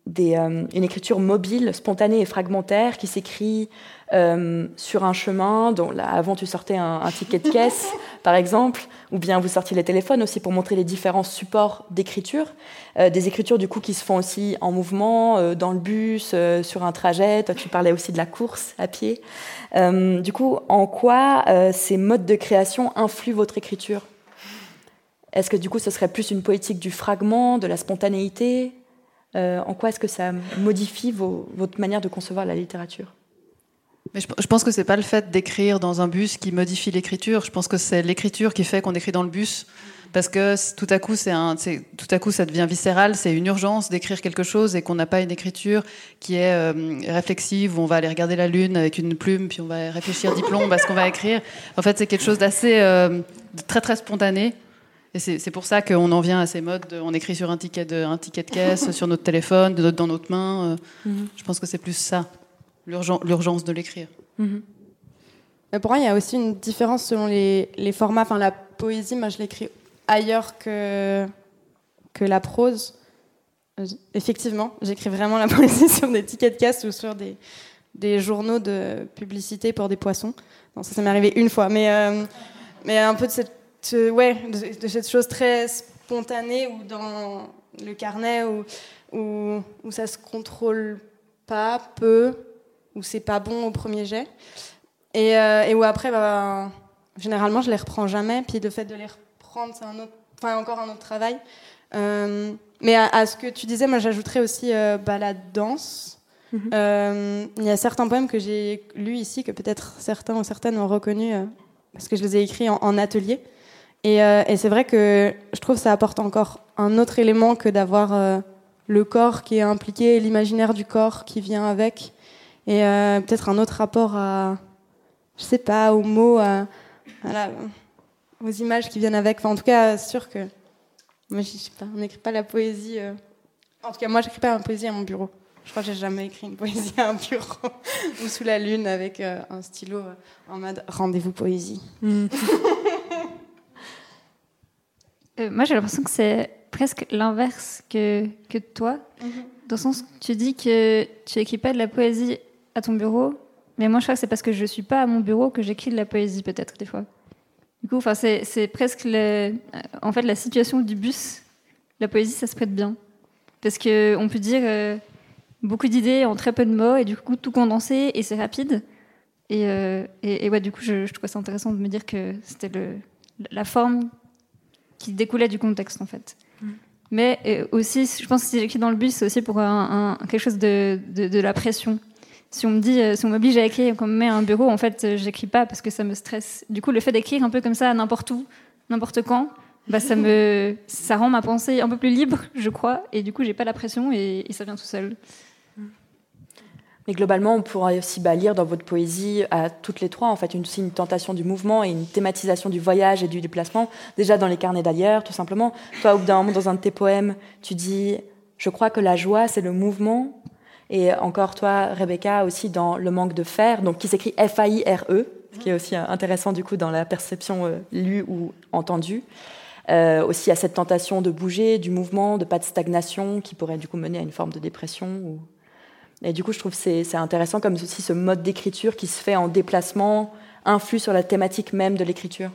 une écriture mobile, spontanée et fragmentaire qui s'écrit euh, sur un chemin dont là, avant tu sortais un, ticket de caisse, par exemple, ou bien vous sortiez les téléphones aussi pour montrer les différents supports d'écriture. Euh, des écritures du coup qui se font aussi en mouvement, euh, dans le bus, sur un trajet. Toi, tu parlais aussi de la course à pied. du coup, en quoi ces modes de création influent votre écriture? Est-ce que du coup, ce serait plus une poétique du fragment, de la spontanéité? En quoi est-ce que ça modifie votre manière de concevoir la littérature? Mais je, pense que c'est pas le fait d'écrire dans un bus qui modifie l'écriture. Je pense que c'est l'écriture qui fait qu'on écrit dans le bus, parce que tout à coup, tout à coup, ça devient viscéral. C'est une urgence d'écrire quelque chose et qu'on n'a pas une écriture qui est euh, réflexive où on va aller regarder la lune avec une plume, puis on va réfléchir diplôme à ce qu'on va écrire. En fait, c'est quelque chose d'assez, euh, très très spontané. Et c'est pour ça qu'on en vient à ces modes. on écrit sur un ticket de, un ticket de caisse, sur notre téléphone, de, dans notre main. Euh. Mm-hmm. Je pense que c'est plus ça l'urgence de l'écrire. Mhm. Pour moi, il y a aussi une différence selon les, formats. Enfin, la poésie, moi, je l'écris ailleurs que, que la prose. Effectivement, j'écris vraiment la poésie sur des tickets de caisse ou sur des, des journaux de publicité pour des poissons. Non, ça, ça m'est arrivé une fois. Mais, euh, mais un peu de cette, ouais, de, cette chose très spontanée ou dans le carnet où, où, où ça se contrôle pas, peu, où c'est pas bon au premier jet. Et, euh, et où après, bah, généralement, je les reprends jamais. Puis le fait de les reprendre, c'est un autre, enfin, encore un autre travail. Euh, mais à, ce que tu disais, moi, j'ajouterais aussi euh, bah, la danse. Mhm. Il y a certains poèmes que j'ai lus ici, que peut-être certains ou certaines ont reconnus, parce que je les ai écrits en, atelier. Et, et c'est vrai que je trouve que ça apporte encore un autre élément que d'avoir le corps qui est impliqué, l'imaginaire du corps qui vient avec. Et euh, peut-être un autre rapport à, je sais pas, aux mots, aux images qui viennent avec. Enfin, en tout cas, sûr que. Moi, je sais pas, on n'écrit pas la poésie. Euh, en tout cas, moi, j'écris pas la poésie à mon bureau. Je crois que j'ai jamais écrit une poésie à un bureau ou sous la lune avec euh, un stylo en mode rendez-vous poésie. Mm. moi, j'ai l'impression que c'est presque l'inverse que, que toi. Mm-hmm. Dans le sens que tu dis que tu écris pas de la poésie à ton bureau, mais moi je crois que c'est parce que je suis pas à mon bureau que j'écris de la poésie peut-être des fois. Du coup, enfin c'est presque le, en fait la situation du bus. La poésie, ça se prête bien parce que on peut dire euh, beaucoup d'idées en très peu de mots et du coup tout condensé et c'est rapide. Et, euh, et, ouais, du coup, je, je trouve ça intéressant de me dire que c'était la forme qui découlait du contexte en fait. Mm. Mais euh, aussi, je pense que si j'écris dans le bus, c'est aussi pour un, quelque chose de, de, de, la pression si on me dit, euh, si on m'oblige à écrire, qu'on me met un bureau, en fait, euh, j'écris pas parce que ça me stresse. Du coup, le fait d'écrire un peu comme ça, n'importe où, n'importe quand, bah, ça me, ça rend ma pensée un peu plus libre, je crois, et du coup, j'ai pas la pression et, ça vient tout seul. Mais globalement, on pourrait aussi bah, lire dans votre poésie à toutes les trois, en fait, une, une tentation du mouvement et une thématisation du voyage et du déplacement. Déjà dans les carnets d'ailleurs, tout simplement. Toi, au bout d'un moment, dans un de tes poèmes, tu dis Je crois que la joie, c'est le mouvement et encore toi, Rebecca, aussi dans le manque de fer, donc qui s'écrit F-A-I-R-E, ce qui est aussi intéressant du coup dans la perception euh, lue ou entendue. Euh, aussi à cette tentation de bouger, du mouvement, de pas de stagnation, qui pourrait du coup mener à une forme de dépression. Ou... Et du coup, je trouve que c'est intéressant comme aussi ce mode d'écriture qui se fait en déplacement influe sur la thématique même de l'écriture.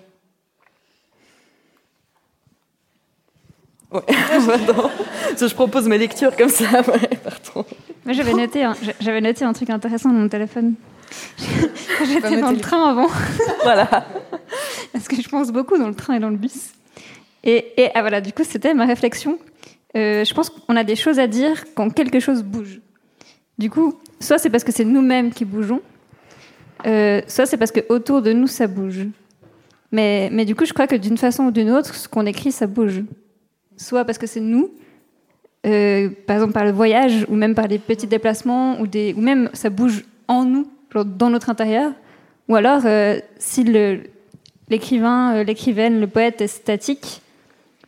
Ouais, je propose mes lectures comme ça. Ouais, pardon. Moi, j'avais noté, un, j'avais noté un truc intéressant dans mon téléphone. J'étais dans le train avant. voilà. Parce que je pense beaucoup dans le train et dans le bus. Et, et ah, voilà, du coup, c'était ma réflexion. Euh, je pense qu'on a des choses à dire quand quelque chose bouge. Du coup, soit c'est parce que c'est nous-mêmes qui bougeons, euh, soit c'est parce que autour de nous ça bouge. Mais, mais du coup, je crois que d'une façon ou d'une autre, ce qu'on écrit, ça bouge. Soit parce que c'est nous, euh, par exemple par le voyage, ou même par des petits déplacements, ou, des, ou même ça bouge en nous, dans notre intérieur, ou alors euh, si l'écrivain, l'écrivaine, le poète est statique,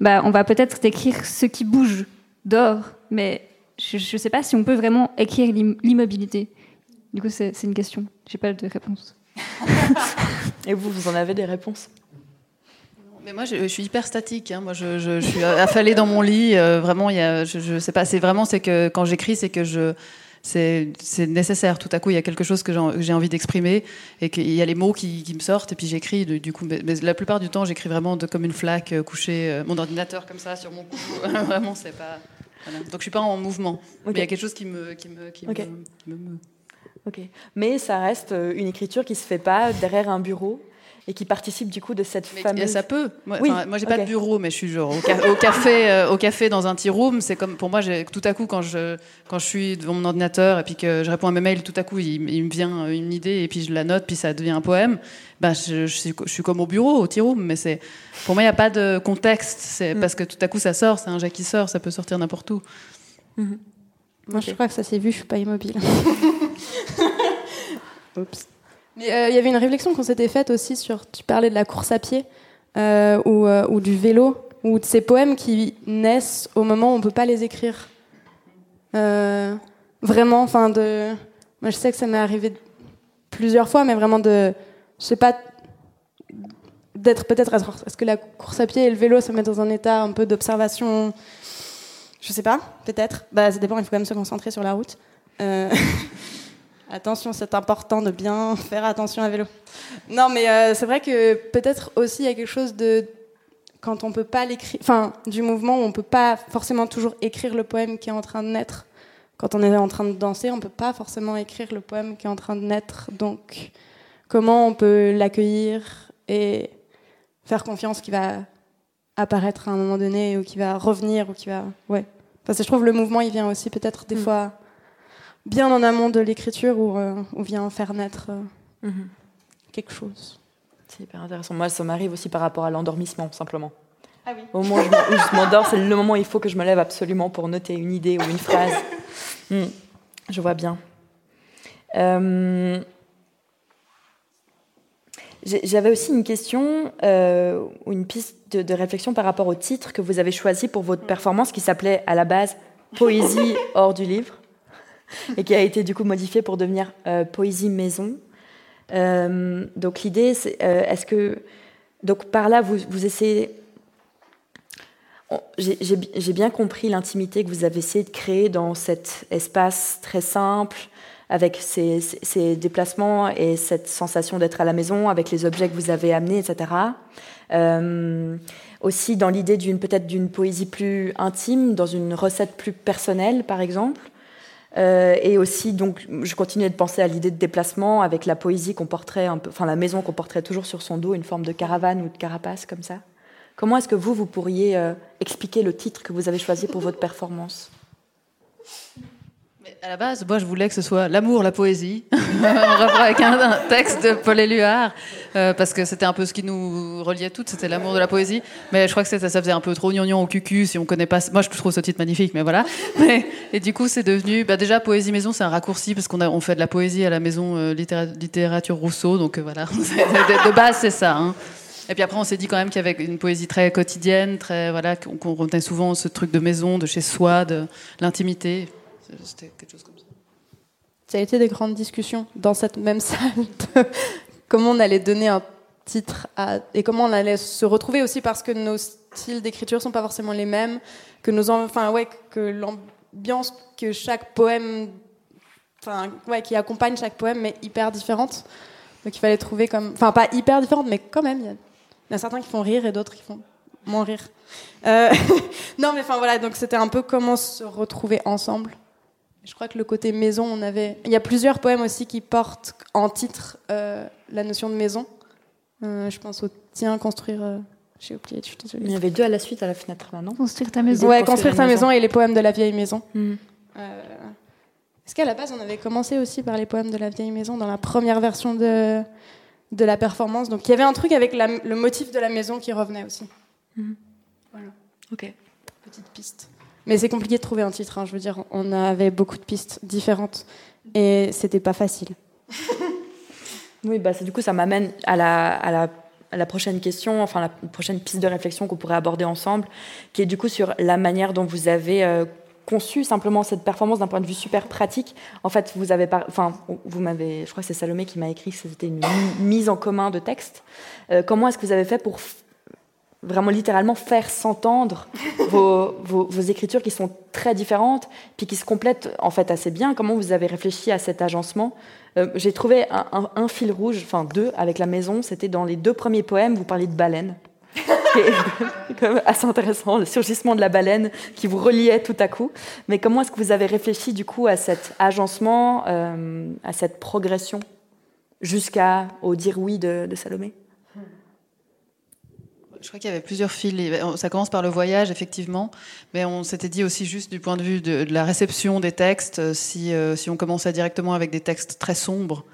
bah, on va peut-être décrire ce qui bouge dehors, mais je ne sais pas si on peut vraiment écrire l'immobilité. Du coup, c'est une question. J'ai pas de réponse. Et vous, vous en avez des réponses? Mais moi, je, suis hyper statique. Hein. Moi, je, je, suis affalée dans mon lit. Euh, vraiment, il y a, je, je sais pas. C'est vraiment, c'est que quand j'écris, c'est que je, c'est nécessaire. Tout à coup, il y a quelque chose que j'ai envie d'exprimer et qu'il y a les mots qui, qui, me sortent et puis j'écris. Du coup, mais, la plupart du temps, j'écris vraiment de, comme une flaque euh, couchée, euh, mon ordinateur comme ça sur mon cou. vraiment, c'est pas. Voilà. Donc, je suis pas en mouvement. Mais il y a quelque chose qui me, qui me, qui me, me... Ok. Mais ça reste une écriture qui se fait pas derrière un bureau et qui participe du coup de cette mais fameuse. Ça peut. Moi, oui. moi j'ai pas de bureau, mais je suis genre au, café, euh, au café dans un tea room. C'est comme pour moi, tout à coup quand je quand je suis devant mon ordinateur et puis que je réponds à mes mails, tout à coup il, me vient une idée et puis je la note, puis ça devient un poème. Ben je, je, suis, je suis, comme au bureau, au tea room, mais c'est pour moi il n'y a pas de contexte. C'est mm. parce que tout à coup ça sort, c'est un jet qui sort, ça peut sortir n'importe où. Mm-hmm. Moi je crois que ça s'est vu, je suis pas immobile. Oups. Mais euh, il y avait une réflexion qu'on s'était faite aussi sur, tu parlais de la course à pied euh, ou, euh, ou, du vélo, ou de ces poèmes qui naissent au moment où on peut pas les écrire. vraiment, enfin de, moi je sais que ça m'est arrivé plusieurs fois, mais vraiment de, je sais pas, d'être peut-être, est-ce que la course à pied et le vélo se mettent dans un état un peu d'observation? Je sais pas, peut-être. Bah ça dépend, il faut quand même se concentrer sur la route. Attention, c'est important de bien faire attention à vélo. Non, mais euh, c'est vrai que peut-être aussi il y a quelque chose de quand on peut pas l'écrire, enfin du mouvement où on peut pas forcément toujours écrire le poème qui est en train de naître. Quand on est en train de danser, on peut pas forcément écrire le poème qui est en train de naître. Donc, comment on peut l'accueillir et faire confiance qu'il va apparaître à un moment donné ou qu'il va revenir ou qui va, ouais. Parce que je trouve le mouvement, il vient aussi peut-être des mm. fois bien en amont de l'écriture où euh, on vient faire naître euh, mhm. quelque chose. C'est hyper intéressant. Moi, ça m'arrive aussi par rapport à l'endormissement, simplement. Ah oui. Au moment où je m'endors, c'est le moment où il faut que je me lève absolument pour noter une idée ou une phrase. Hmm. Je vois bien. Euh, j'avais aussi une question ou une piste de, de, réflexion par rapport au titre que vous avez choisi pour votre performance qui s'appelait à la base Poésie hors du livre. et qui a été du coup modifié pour devenir euh, Poésie Maison. Euh, donc l'idée, c'est euh, est-ce que donc par là vous, vous essayez j'ai bien compris l'intimité que vous avez essayé de créer dans cet espace très simple, avec ces, ces, déplacements et cette sensation d'être à la maison, avec les objets que vous avez amenés, etc. Aussi dans l'idée d'une peut-être d'une poésie plus intime, dans une recette plus personnelle, par exemple. Euh, et aussi, donc, je continuais de penser à l'idée de déplacement avec la poésie qu'on porterait, un peu, enfin la maison qu'on porterait toujours sur son dos, une forme de caravane ou de carapace comme ça. Comment est-ce que vous, vous pourriez euh, expliquer le titre que vous avez choisi pour votre performance? À la base, moi, je voulais que ce soit l'amour, la poésie, en rapport avec un, texte de Paul Éluard, euh, parce que c'était un peu ce qui nous reliait toutes, c'était l'amour de la poésie. Mais je crois que ça, ça faisait un peu trop gnognon au cucu, si on connaît pas. Moi, je trouve ce titre magnifique, mais voilà. et du coup, c'est devenu, bah, déjà, poésie maison, c'est un raccourci parce qu'on on fait de la poésie à la maison euh, littérature Rousseau, donc euh, voilà. de, base, c'est ça. Hein. Et puis après, on s'est dit quand même qu'il y avait une poésie très quotidienne, très voilà, qu'on retenait souvent ce truc de maison, de chez soi, de l'intimité. C'était quelque chose comme ça. Ça a été des grandes discussions dans cette même salle de comment on allait donner un titre à, et comment on allait se retrouver aussi parce que nos styles d'écriture sont pas forcément les mêmes, que nos enfin ouais que l'ambiance que chaque poème enfin ouais qui accompagne chaque poème est hyper différente. Donc il fallait trouver comme enfin pas hyper différente mais quand même il y, a certains qui font rire et d'autres qui font moins rire. Euh, non mais enfin voilà donc c'était un peu comment se retrouver ensemble je crois que le côté maison, on avait. Il y a plusieurs poèmes aussi qui portent en titre euh, la notion de maison. Euh, je pense au tien, construire. Euh, j'ai oublié, je suis désolée. Il y avait deux à la suite à la fenêtre, là, non Construire ta maison. Ouais, construire, ta maison. et les poèmes de la vieille maison. Hmm. Est-ce qu'à la base, on avait commencé aussi par les poèmes de la vieille maison dans la première version de, de la performance? Donc il y avait un truc avec le motif de la maison qui revenait aussi. Hmm. Voilà. Ok. Petite piste. Mais c'est compliqué de trouver un titre. Hein. Je veux dire, on avait beaucoup de pistes différentes et c'était pas facile. oui, bah, du coup, ça m'amène à la, à, la, la, prochaine question, enfin la prochaine piste de réflexion qu'on pourrait aborder ensemble, qui est du coup sur la manière dont vous avez euh, conçu simplement cette performance d'un point de vue super pratique. En fait, vous avez, enfin, vous m'avez, je crois que c'est Salomé qui m'a écrit que c'était une mise en commun de texte. Euh, comment est-ce que vous avez fait pour vraiment littéralement faire s'entendre vos, vos, vos, écritures qui sont très différentes, puis qui se complètent en fait assez bien. Comment vous avez réfléchi à cet agencement? Euh, J'ai trouvé un, un, un, fil rouge, enfin deux, avec la maison. C'était dans les deux premiers poèmes, vous parliez de baleine. C'est assez intéressant, le surgissement de la baleine qui vous reliait tout à coup. Mais comment est-ce que vous avez réfléchi du coup à cet agencement, euh, à cette progression jusqu'au dire oui de, de Salomé? Je crois qu'il y avait plusieurs fils. Ça commence par le voyage, effectivement, mais on s'était dit aussi juste du point de vue de, de la réception des textes, si, euh, si on commençait directement avec des textes très sombres,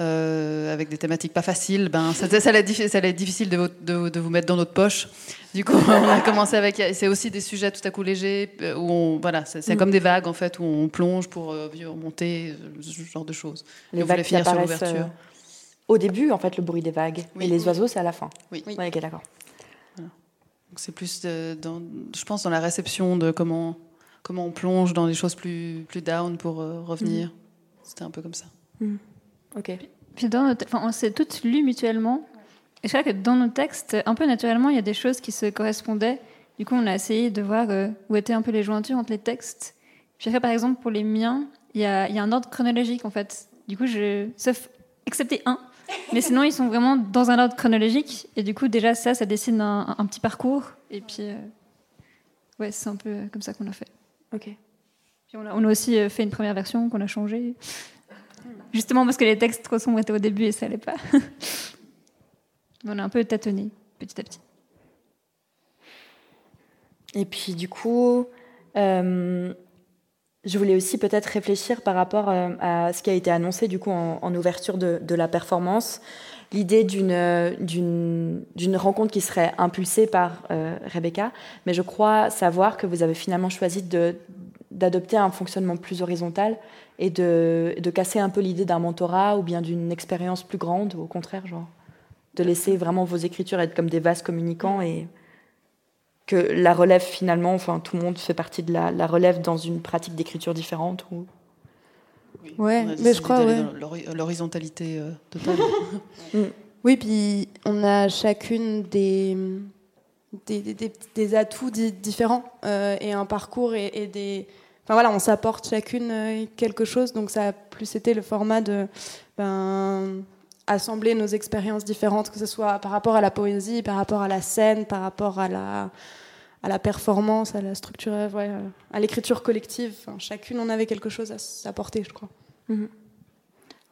euh, avec des thématiques pas faciles, ben, ça, ça, allait, être, ça allait être difficile de, de, de, vous mettre dans notre poche. Du coup, on a commencé avec. C'est aussi des sujets tout à coup légers, euh, où on, voilà, c'est mm. comme des vagues, en fait, où on plonge pour euh, remonter, ce genre de choses. Les on vagues qui finir sur l'ouverture. Euh, au début, en fait, le bruit des vagues. Oui. Et les oiseaux, c'est à la fin. Oui. oui. Ouais, d'accord. C'est plus, de, dans, je pense, dans la réception de comment, comment on plonge dans des choses plus, plus down pour euh, revenir. Mm. C'était un peu comme ça. Mm. Ok. Puis dans notre, enfin, on s'est toutes lues mutuellement. Et je crois que dans nos textes, un peu naturellement, il y a des choses qui se correspondaient. Du coup, on a essayé de voir euh, où étaient un peu les jointures entre les textes. Puis après, par exemple, pour les miens, il y a, il y a un ordre chronologique, en fait. Du coup, je, sauf, excepté un, mais sinon, ils sont vraiment dans un ordre chronologique. Et du coup, déjà, ça, ça dessine un, un petit parcours. Et puis, euh, ouais, c'est un peu comme ça qu'on a fait. Ok. Puis on a, on a aussi euh, fait une première version qu'on a changée. Justement parce que les textes trop sombres étaient au début et ça allait pas. on a un peu tâtonné petit à petit. Et puis du coup, euh, je voulais aussi peut-être réfléchir par rapport euh, à ce qui a été annoncé du coup en, ouverture de, la performance, l'idée d'une d'une rencontre qui serait impulsée par euh, Rebecca, mais je crois savoir que vous avez finalement choisi de d'adopter un fonctionnement plus horizontal et de, de casser un peu l'idée d'un mentorat ou bien d'une expérience plus grande, au contraire, genre de laisser vraiment vos écritures être comme des vases communicants et que la relève finalement, enfin tout le monde fait partie de la, la relève dans une pratique d'écriture différente ou... Oui, ouais, mais je crois ouais. l'horizontalité euh, totale. mm. Oui, puis on a chacune des des, des, des atouts différents euh, et un parcours et, et des Enfin voilà, on s'apporte chacune euh, quelque chose, donc ça a plus été le format de ben, assembler nos expériences différentes, que ce soit par rapport à la poésie, par rapport à la scène, par rapport à la, à la performance, à la structure, ouais, à l'écriture collective. Enfin, chacune en avait quelque chose à s'apporter, je crois. Mm -hmm.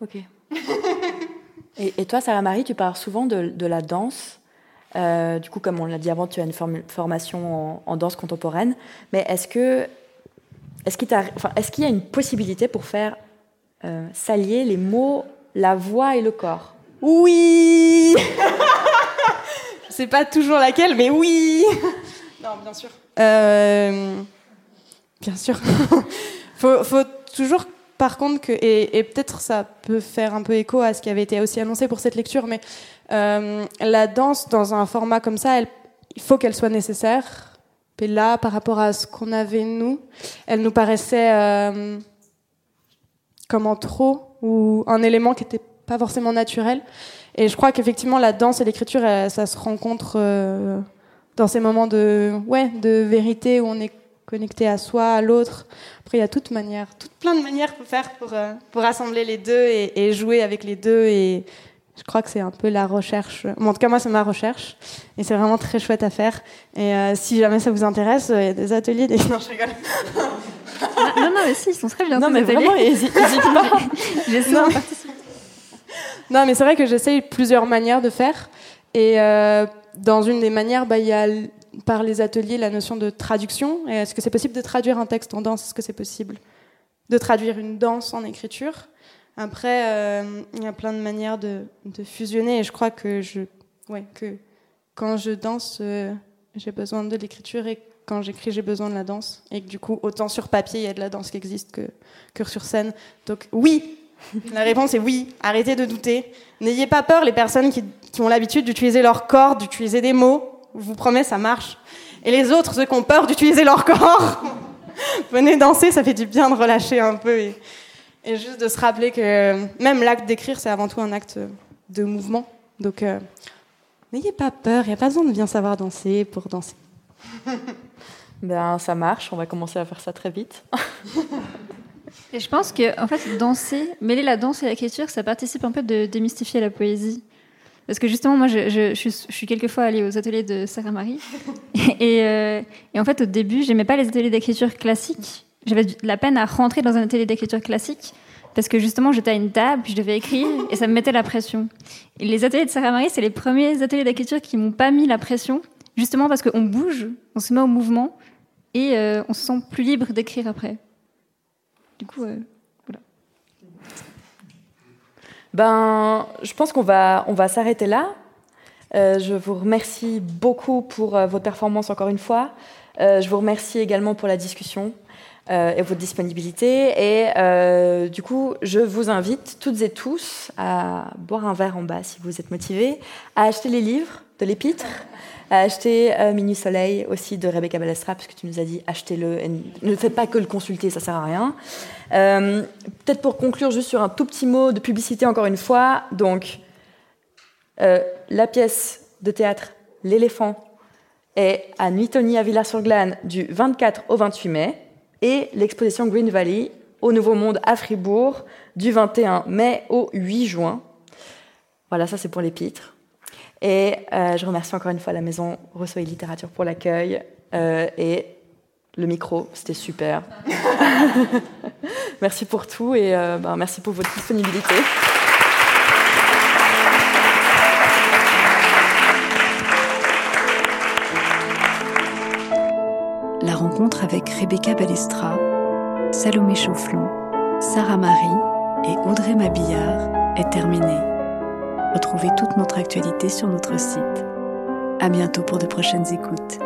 Ok. et, et, toi, Sarah Marie, tu parles souvent de, de la danse. Euh, du coup, comme on l'a dit avant, tu as une form formation en, en danse contemporaine. Mais est-ce que est-ce qu'il, enfin, est qu'il y a une possibilité pour faire euh, s'allier les mots, la voix et le corps Oui Je sais pas toujours laquelle, mais oui Non, bien sûr. Euh, bien sûr. faut, faut toujours, par contre, que, et, et, peut-être ça peut faire un peu écho à ce qui avait été aussi annoncé pour cette lecture, mais euh, la danse dans un format comme ça, elle, il faut qu'elle soit nécessaire et là, par rapport à ce qu'on avait nous, elle nous paraissait euh, comme en trop ou un élément qui n'était pas forcément naturel. Et je crois qu'effectivement, la danse et l'écriture, ça se rencontre euh, dans ces moments de, ouais, de vérité où on est connecté à soi, à l'autre. Après, il y a toute manière, toute plein de manières pour faire pour, euh, pour assembler les deux et, et, jouer avec les deux et je crois que c'est un peu la recherche. Bon, en tout cas, moi, c'est ma recherche. Et c'est vraiment très chouette à faire. Et euh, si jamais ça vous intéresse, il y a des ateliers. Des... Non, je rigole. non, non, mais si, ils sont très bien. Non, mais ateliers. vraiment, n'hésite pas. J'essaie non. non, mais c'est vrai que j'essaye plusieurs manières de faire. Et euh, dans une des manières, bah, il y a par les ateliers la notion de traduction. Est-ce que c'est possible de traduire un texte en danse? Est-ce que c'est possible de traduire une danse en écriture? Après, euh, il y a plein de manières de, fusionner et je crois que, je, ouais, que quand je danse, euh, j'ai besoin de l'écriture et quand j'écris, j'ai besoin de la danse. Et que du coup, autant sur papier, il y a de la danse qui existe que, que sur scène. Donc oui, la réponse est oui. Arrêtez de douter. N'ayez pas peur, les personnes qui, qui ont l'habitude d'utiliser leur corps, d'utiliser des mots. Je vous promets, ça marche. Et les autres, ceux qui ont peur d'utiliser leur corps, venez danser, ça fait du bien de relâcher un peu. Et juste de se rappeler que même l'acte d'écrire, c'est avant tout un acte de mouvement. Donc, euh, N'ayez pas peur, il n'y a pas besoin de bien savoir danser pour danser. ben, ça marche, on va commencer à faire ça très vite. et je pense que, en fait, danser, mêler la danse et l'écriture, ça participe un peu de démystifier la poésie. Parce que justement, moi, je, je, je, suis quelquefois allée aux ateliers de Sarah Marie. Et, euh, et en fait, au début, j'aimais pas les ateliers d'écriture classique. J'avais de la peine à rentrer dans un atelier d'écriture classique parce que justement, j'étais à une table, puis je devais écrire, et ça me mettait la pression. Et les ateliers de Sarah Marie, c'est les premiers ateliers d'écriture qui m'ont pas mis la pression, justement parce qu'on bouge, on se met au mouvement, et euh, on se sent plus libre d'écrire après. Du coup, euh, voilà. Ben, je pense qu'on va, on va s'arrêter là. Euh, je vous remercie beaucoup pour votre performance encore une fois. Je vous remercie également pour la discussion. Euh, et votre disponibilité. Et euh, du coup, je vous invite toutes et tous à boire un verre en bas si vous êtes motivés, à acheter les livres de l'Épître, à acheter euh, Minuit Soleil aussi de Rebecca Balestra, puisque tu nous as dit achetez-le et ne faites pas que le consulter, ça sert à rien. Euh, Peut-être pour conclure, juste sur un tout petit mot de publicité encore une fois. Donc, la pièce de théâtre L'éléphant est à Nuitoni à Villars-sur-Glane du 24 au 28 mai et l'exposition Green Valley au Nouveau Monde à Fribourg du 21 mai au 8 juin. Voilà, ça c'est pour les pitres. Et euh, je remercie encore une fois la maison Rousseau et Littérature pour l'accueil euh, et le micro, c'était super. merci pour tout et euh, ben, merci pour votre disponibilité. La rencontre avec Rebecca Balestra, Salomé Chaufflon, Sarah Marie et Audrey Mabillard est terminée. Retrouvez toute notre actualité sur notre site. À bientôt pour de prochaines écoutes.